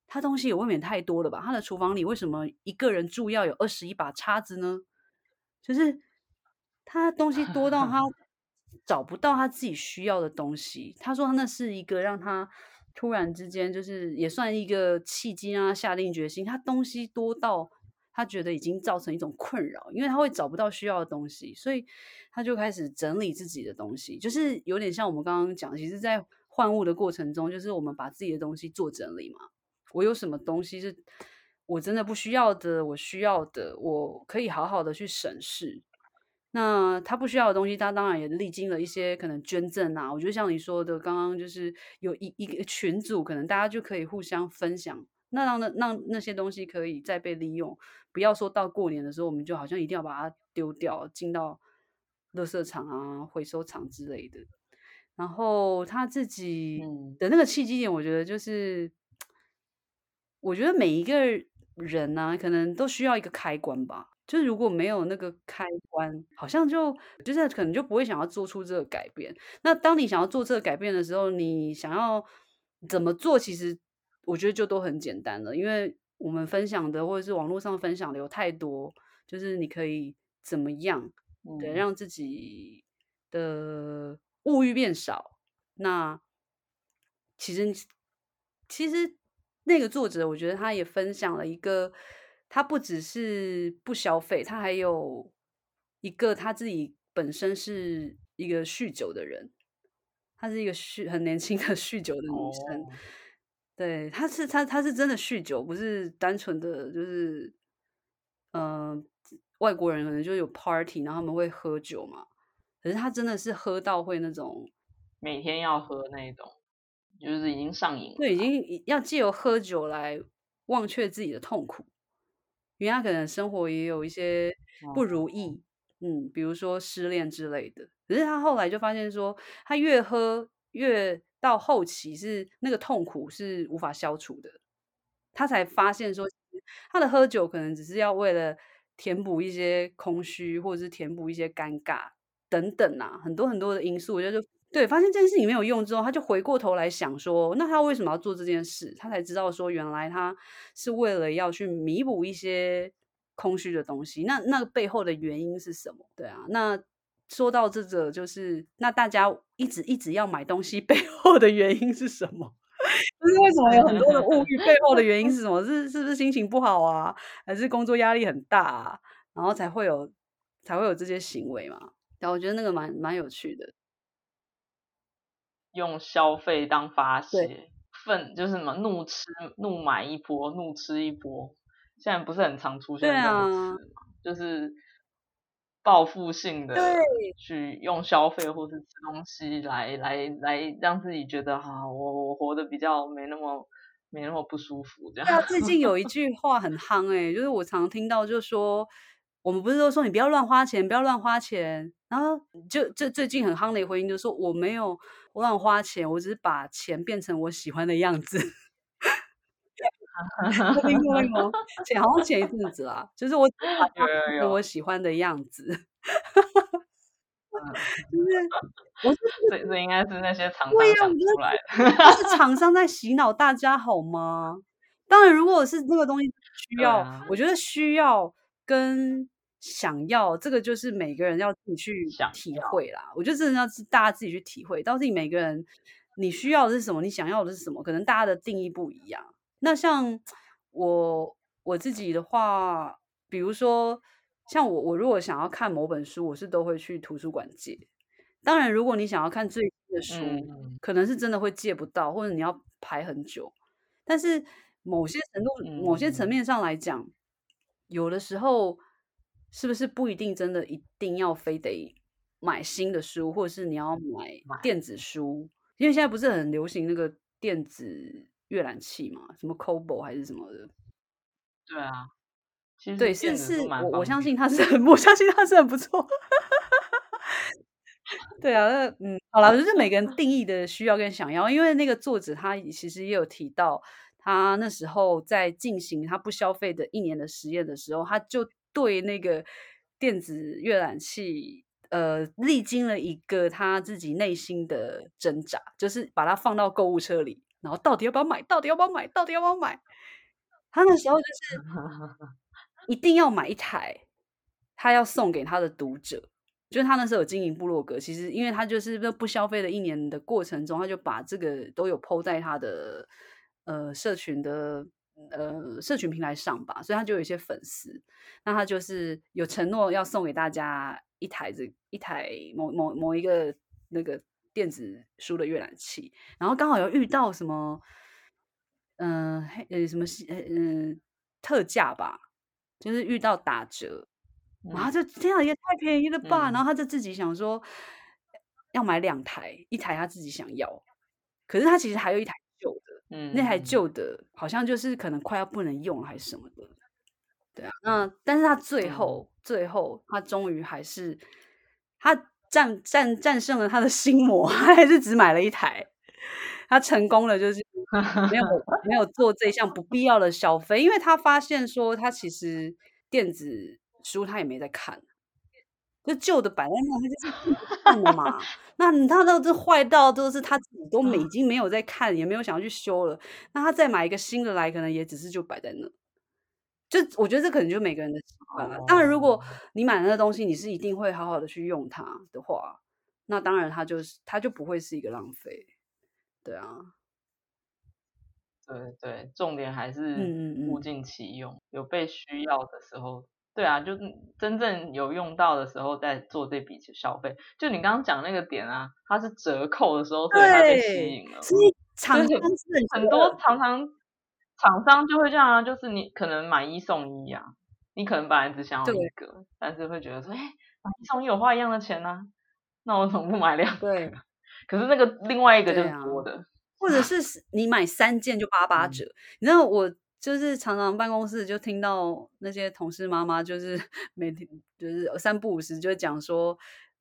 他东西也未免太多了吧？他的厨房里为什么一个人住要有二十一把叉子呢？就是他东西多到他 [LAUGHS] 找不到他自己需要的东西。他说那是一个让他突然之间就是也算一个契机啊，下定决心。他东西多到。他觉得已经造成一种困扰，因为他会找不到需要的东西，所以他就开始整理自己的东西，就是有点像我们刚刚讲，其实，在换物的过程中，就是我们把自己的东西做整理嘛。我有什么东西是我真的不需要的，我需要的，我可以好好的去审视。那他不需要的东西，他当然也历经了一些可能捐赠啊。我觉得像你说的，刚刚就是有一一个群组，可能大家就可以互相分享。那让那让那些东西可以再被利用，不要说到过年的时候，我们就好像一定要把它丢掉，进到垃圾场啊、回收场之类的。然后他自己的那个契机点，我觉得就是，嗯、我觉得每一个人呢、啊，可能都需要一个开关吧。就是如果没有那个开关，好像就就是可能就不会想要做出这个改变。那当你想要做这个改变的时候，你想要怎么做？其实我觉得就都很简单了，因为我们分享的或者是网络上分享的有太多，就是你可以怎么样，对，让自己的物欲变少。那其实其实那个作者，我觉得他也分享了一个。他不只是不消费，他还有一个他自己本身是一个酗酒的人，他是一个酗很年轻的 [LAUGHS] 酗酒的女生。Oh. 对，他是他他是真的酗酒，不是单纯的就是，嗯、呃，外国人可能就有 party，然后他们会喝酒嘛。可是他真的是喝到会那种每天要喝那种，就是已经上瘾了。对，已经要借由喝酒来忘却自己的痛苦。因为他可能生活也有一些不如意，嗯，比如说失恋之类的。可是他后来就发现说，他越喝越到后期是那个痛苦是无法消除的。他才发现说，他的喝酒可能只是要为了填补一些空虚，或者是填补一些尴尬等等啊，很多很多的因素。我觉得就对，发现这件事情没有用之后，他就回过头来想说，那他为什么要做这件事？他才知道说，原来他是为了要去弥补一些空虚的东西。那那个背后的原因是什么？对啊，那说到这个，就是那大家一直一直要买东西 [LAUGHS] 背后的原因是什么？就是为什么有很多的物欲背后的原因是什么？是是不是心情不好啊？还是工作压力很大啊？然后才会有才会有这些行为嘛？然后我觉得那个蛮蛮有趣的。用消费当发泄，愤就是什么怒吃怒买一波，怒吃一波。现在不是很常出现这种词吗？就是报复性的去用消费或是吃东西来来来让自己觉得哈、啊，我我活得比较没那么没那么不舒服这样。对啊，最近有一 [LAUGHS] 句话很夯哎、欸，就是我常听到，就是说我们不是都说你不要乱花钱，不要乱花钱，然后就这最近很夯的一回应就是说我没有。我乱花钱，我只是把钱变成我喜欢的样子。听过吗？前好像前一阵子啊，就是我我喜欢的样子。[LAUGHS] 就是 [LAUGHS] 我是这这应该是那些厂商想出来的，是 [LAUGHS] 厂商在洗脑大家好吗？当然，如果是这个东西需要，啊、我觉得需要跟。想要这个就是每个人要自己去体会啦。我觉得真的要是大家自己去体会，到底每个人你需要的是什么，你想要的是什么，可能大家的定义不一样。那像我我自己的话，比如说像我我如果想要看某本书，我是都会去图书馆借。当然，如果你想要看最新的书，嗯，可能是真的会借不到，或者你要排很久。但是某些程度、嗯、某些层面上来讲，有的时候。是不是不一定真的一定要非得买新的书，或者是你要买电子书？因为现在不是很流行那个电子阅览器嘛，什么 c o b o 还是什么的？对啊，其实对，是是，我我相信它是很，[LAUGHS] 我相信它是很不错。[LAUGHS] 对啊，那嗯，好了，就是每个人 [LAUGHS] 定义的需要跟想要，因为那个作者他其实也有提到，他那时候在进行他不消费的一年的实验的时候，他就。对那个电子阅览器，呃，历经了一个他自己内心的挣扎，就是把它放到购物车里，然后到底要不要买？到底要不要买？到底要不要买？他那时候就是一定要买一台，他要送给他的读者。就是他那时候有经营部落格，其实因为他就是不消费的一年的过程中，他就把这个都有 po 在他的呃社群的。呃，社群平台上吧，所以他就有一些粉丝。那他就是有承诺要送给大家一台这一台某某某一个那个电子书的阅览器，然后刚好又遇到什么，嗯、呃，呃，什么嗯、呃、特价吧，就是遇到打折，然后就这样也太便宜了吧，嗯、然后他就自己想说要买两台，一台他自己想要，可是他其实还有一台。嗯，那台旧的，好像就是可能快要不能用了，还是什么的。对啊，那但是他最后，嗯、最后他终于还是他战战战胜了他的心魔，[LAUGHS] 他还是只买了一台。他成功了，就是没有 [LAUGHS] 没有做这项不必要的消费，因为他发现说，他其实电子书他也没在看，就旧的摆在那，他就是看的嘛。那他都这坏到都是他自己都已经没有在看，也没有想要去修了。那他再买一个新的来，可能也只是就摆在那。就我觉得这可能就每个人的习惯了。当然，如果你买的那东西，你是一定会好好的去用它的话，那当然它就是它就不会是一个浪费。对啊，对对，重点还是物尽其用，嗯嗯嗯，有被需要的时候，对啊，就是真正有用到的时候再做这笔消费。就你刚刚讲那个点啊，它是折扣的时候，所以它被吸引了。所以 [LAUGHS] 常常很多常常。厂商就会这样啊，就是你可能买一送一啊，你可能本来只想要一个，但是会觉得说，哎，买一送一有花一样的钱啊，那我怎么不买两个？对，[LAUGHS] 可是那个另外一个就是多的，啊、或者 [LAUGHS] 是你买三件就八八折。嗯、你知道我就是常常办公室就听到那些同事妈妈就是 [LAUGHS] 每天就是三不五时就讲说。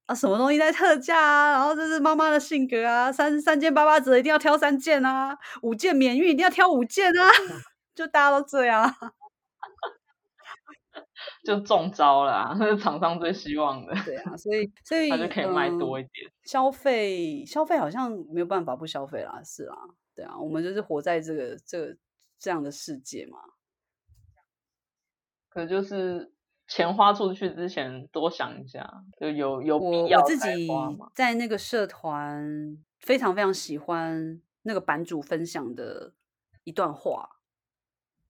啊，什么东西在特价啊？然后这是妈妈的性格啊，三三件八八折一定要挑三件啊，五件免运一定要挑五件啊，[LAUGHS] 就大家都这样，[LAUGHS] 就中招了啊，那是厂商最希望的。对啊，所以所以他就可以卖多一点。嗯、消费消费好像没有办法不消费啦，是啦，对啊，我们就是活在这个这个这样的世界嘛。可就是。钱花出去之前多想一下，就有有必要我，我自己在那个社团非常非常喜欢那个版主分享的一段话。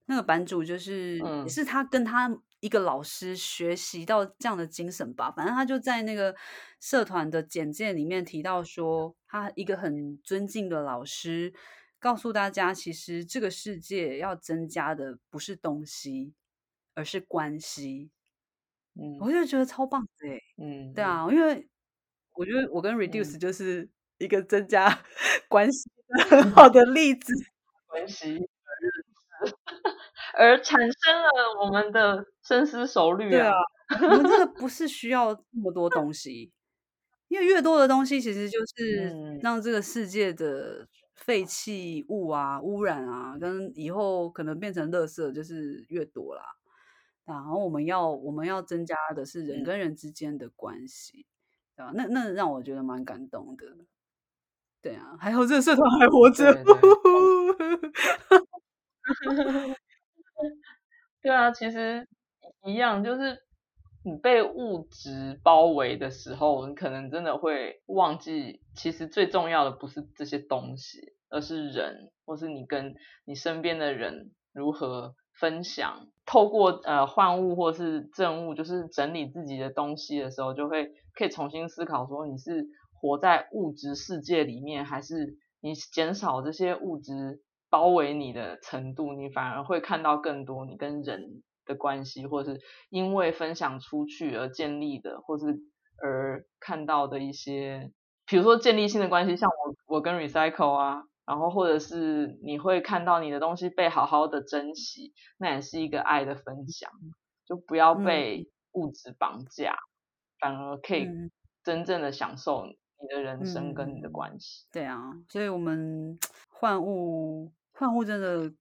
那个版主就是、嗯、也是他跟他一个老师学习到这样的精神吧。反正他就在那个社团的简介里面提到说，他一个很尊敬的老师告诉大家，其实这个世界要增加的不是东西，而是关系。嗯，我就觉得超棒的哎，嗯，对啊，因为我觉得我跟 Reduce 就是一个增加 [LAUGHS] 关系很好的例子，关系 [LAUGHS] 而产生了我们的深思熟虑啊。对啊，我们真的 [LAUGHS] 不是需要那么多东西，因为越多的东西其实就是让这个世界的废弃物啊、污染啊，跟以后可能变成垃圾就是越多啦。然后我们要我们要增加的是人跟人之间的关系，啊、嗯，那那让我觉得蛮感动的。对啊，还好这个社团还活着。[LAUGHS] 对啊，其实一样，就是你被物质包围的时候，你可能真的会忘记，其实最重要的不是这些东西，而是人，或是你跟你身边的人如何。分享，透过呃换物或是赠物，就是整理自己的东西的时候，就会可以重新思考说，你是活在物质世界里面，还是你减少这些物质包围你的程度，你反而会看到更多你跟人的关系，或是因为分享出去而建立的，或是而看到的一些，比如说建立性的关系，像我我跟 Recycle 啊。然后，或者是你会看到你的东西被好好的珍惜，那也是一个爱的分享。就不要被物质绑架，嗯、反而可以真正的享受你的人生跟你的关系。嗯、对啊，所以我们换物，换物真的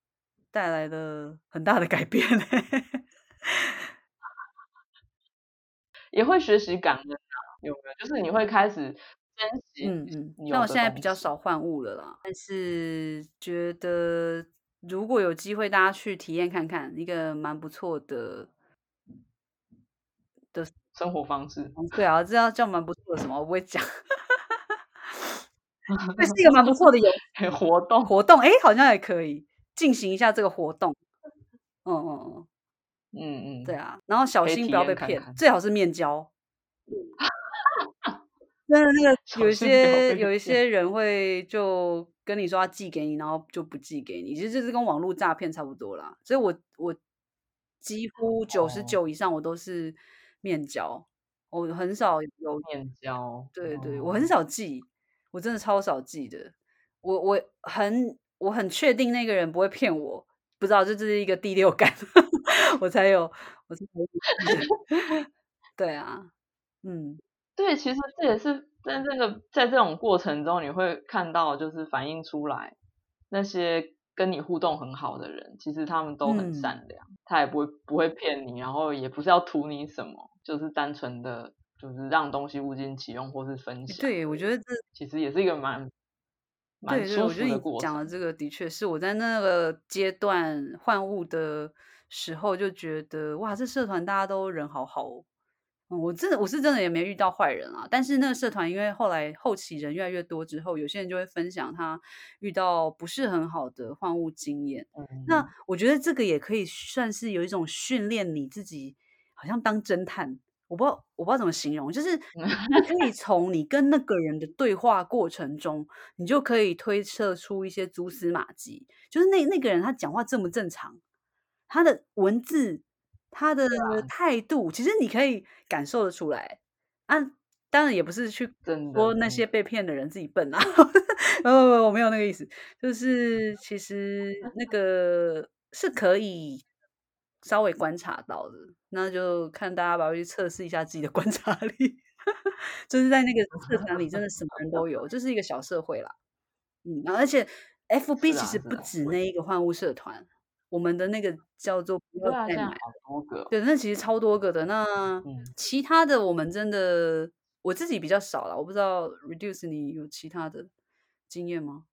带来了很大的改变，[LAUGHS] 也会学习感恩啊，有没有？就是你会开始。嗯嗯，那我现在比较少换物了啦，但是觉得如果有机会，大家去体验看看，一个蛮不错的的生活方式。对啊，这样叫蛮不错的什么？我不会讲。[LAUGHS] 这是一个蛮不错的有活动活动，哎，好像也可以进行一下这个活动。嗯嗯嗯嗯嗯，对啊，然后小心不要被骗，看看最好是面交。那那个有一些有一些人会就跟你说要寄给你，然后就不寄给你，其实这是跟网络诈骗差不多啦。所以我我几乎九十九以上我都是面交，我很少有面交。对对，我很少寄，我真的超少寄的。我我很我很确定那个人不会骗我，不知道这是一个第六感，我才有我才有。[LAUGHS] 对啊，嗯。对，其实这也是在这个在这种过程中，你会看到就是反映出来那些跟你互动很好的人，其实他们都很善良，嗯、他也不会不会骗你，然后也不是要图你什么，就是单纯的，就是让东西物尽其用或是分享。对，我觉得这其实也是一个蛮蛮舒服的过程。讲的这个的确是我在那个阶段换物的时候就觉得，哇，这社团大家都人好好哦。嗯，我真的我是真的也没遇到坏人啊，但是那个社团因为后来后期人越来越多之后，有些人就会分享他遇到不是很好的换物经验。嗯，那我觉得这个也可以算是有一种训练你自己，好像当侦探，我不知道我不知道怎么形容，就是 [LAUGHS] 你可以从你跟那个人的对话过程中，你就可以推测出一些蛛丝马迹，就是那那个人他讲话正不正常，他的文字。他的态度，其实你可以感受得出来啊。当然也不是去说那些被骗的人自己笨啊，不 [LAUGHS] 不不，我没有那个意思。就是 [LAUGHS] 其实那个是可以稍微观察到的，那就看大家要不要去测试一下自己的观察力。[LAUGHS] 就是在那个社团里，真的什么人都有，就是一个小社会啦。嗯，而且 FB 其实不止那一个换物社团。我们的那个叫做不要再买，对，那其实超多个的。那其他的我们真的我自己比较少了，我不知道 Reduce 你有其他的经验吗？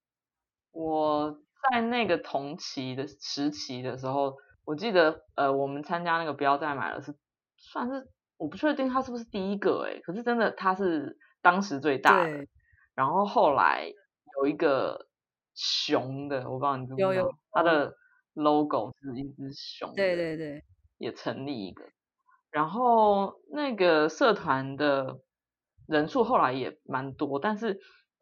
我在那个同期的时期的时候，我记得呃，我们参加那个不要再买了是算是我不确定他是不是第一个哎，可是真的他是当时最大的。然后后来有一个熊的，我不知道你知不知道，有有他的。Logo 是一只熊，对对对，也成立一个。然后那个社团的人数后来也蛮多，但是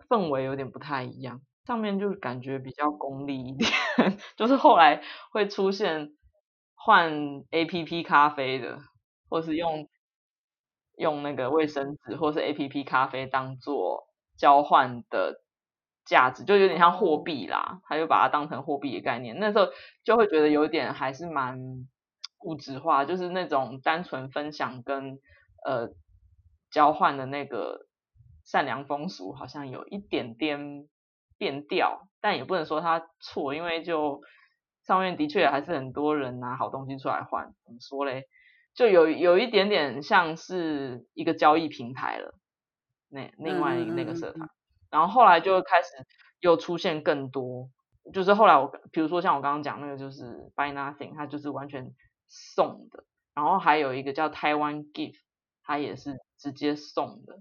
氛围有点不太一样。上面就感觉比较功利一点，[LAUGHS] 就是后来会出现换 APP 咖啡的，或是用用那个卫生纸或是 APP 咖啡当做交换的。价值就有点像货币啦，他就把它当成货币的概念。那时候就会觉得有点还是蛮物质化，就是那种单纯分享跟呃交换的那个善良风俗，好像有一点点变调。但也不能说它错，因为就上面的确还是很多人拿好东西出来换。怎么说嘞？就有有一点点像是一个交易平台了。那另外那个社团。嗯然后后来就开始又出现更多，就是后来我比如说像我刚刚讲那个就是 Buy Nothing，它就是完全送的。然后还有一个叫台湾 Gift，它也是直接送的，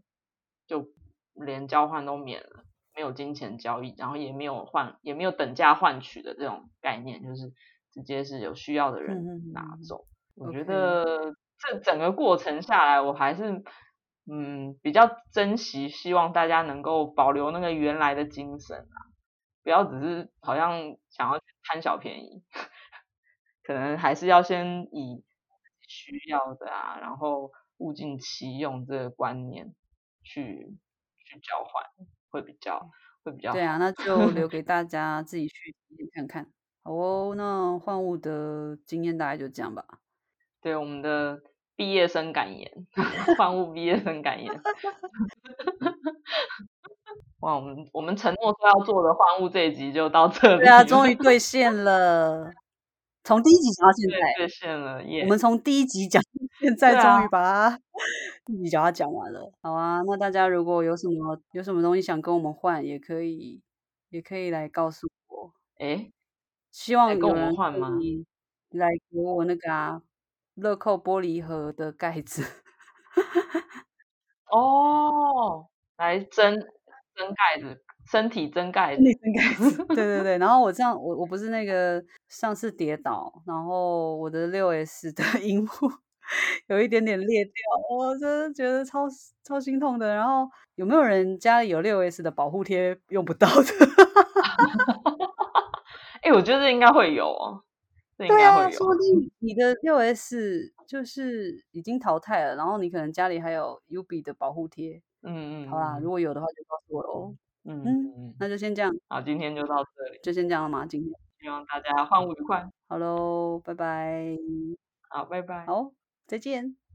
就连交换都免了，没有金钱交易，然后也没有换，也没有等价换取的这种概念，就是直接是有需要的人拿走。嗯、我觉得这整个过程下来，我还是。嗯，比较珍惜，希望大家能够保留那个原来的精神啊，不要只是好像想要贪小便宜，[LAUGHS] 可能还是要先以需要的啊，然后物尽其用这个观念去去交换，会比较会比较好。对啊，那就留 [LAUGHS] 给大家自己去看看。好哦，那换物的经验大概就这样吧。对，我们的。毕业生感言，[LAUGHS] 换物毕业生感言。[LAUGHS] 哇，我们我们承诺说要做的换物这一集就到这里。对啊，终于兑现了。从第一集讲到现在，兑现了。Yeah. 我们从第一集讲到现在，终于把它第一集讲它讲完了。好啊，那大家如果有什么有什么东西想跟我们换，也可以也可以来告诉我。哎，希望跟我们换吗？来给我那个啊。乐扣玻璃盒的盖子，[LAUGHS] 哦，来蒸蒸盖子，身体蒸盖子，蒸盖子，对对对。然后我这样，我我不是那个上次跌倒，然后我的六 S 的 [LAUGHS] 萤幕有一点点裂掉，我真的觉得超超心痛的。然后有没有人家里有六 S 的保护贴用不到的？[LAUGHS] 哎、欸，我觉得应该会有哦。对啊，说不定你的六 S 就是已经淘汰了，然后你可能家里还有 UB 的保护贴。嗯嗯，好啦，如果有的话就告诉我喽。嗯嗯，嗯，那就先这样。好，今天就到这里。就先这样了吗？今天。希望大家换物愉快。好喽，拜拜。好，拜拜。好，再见。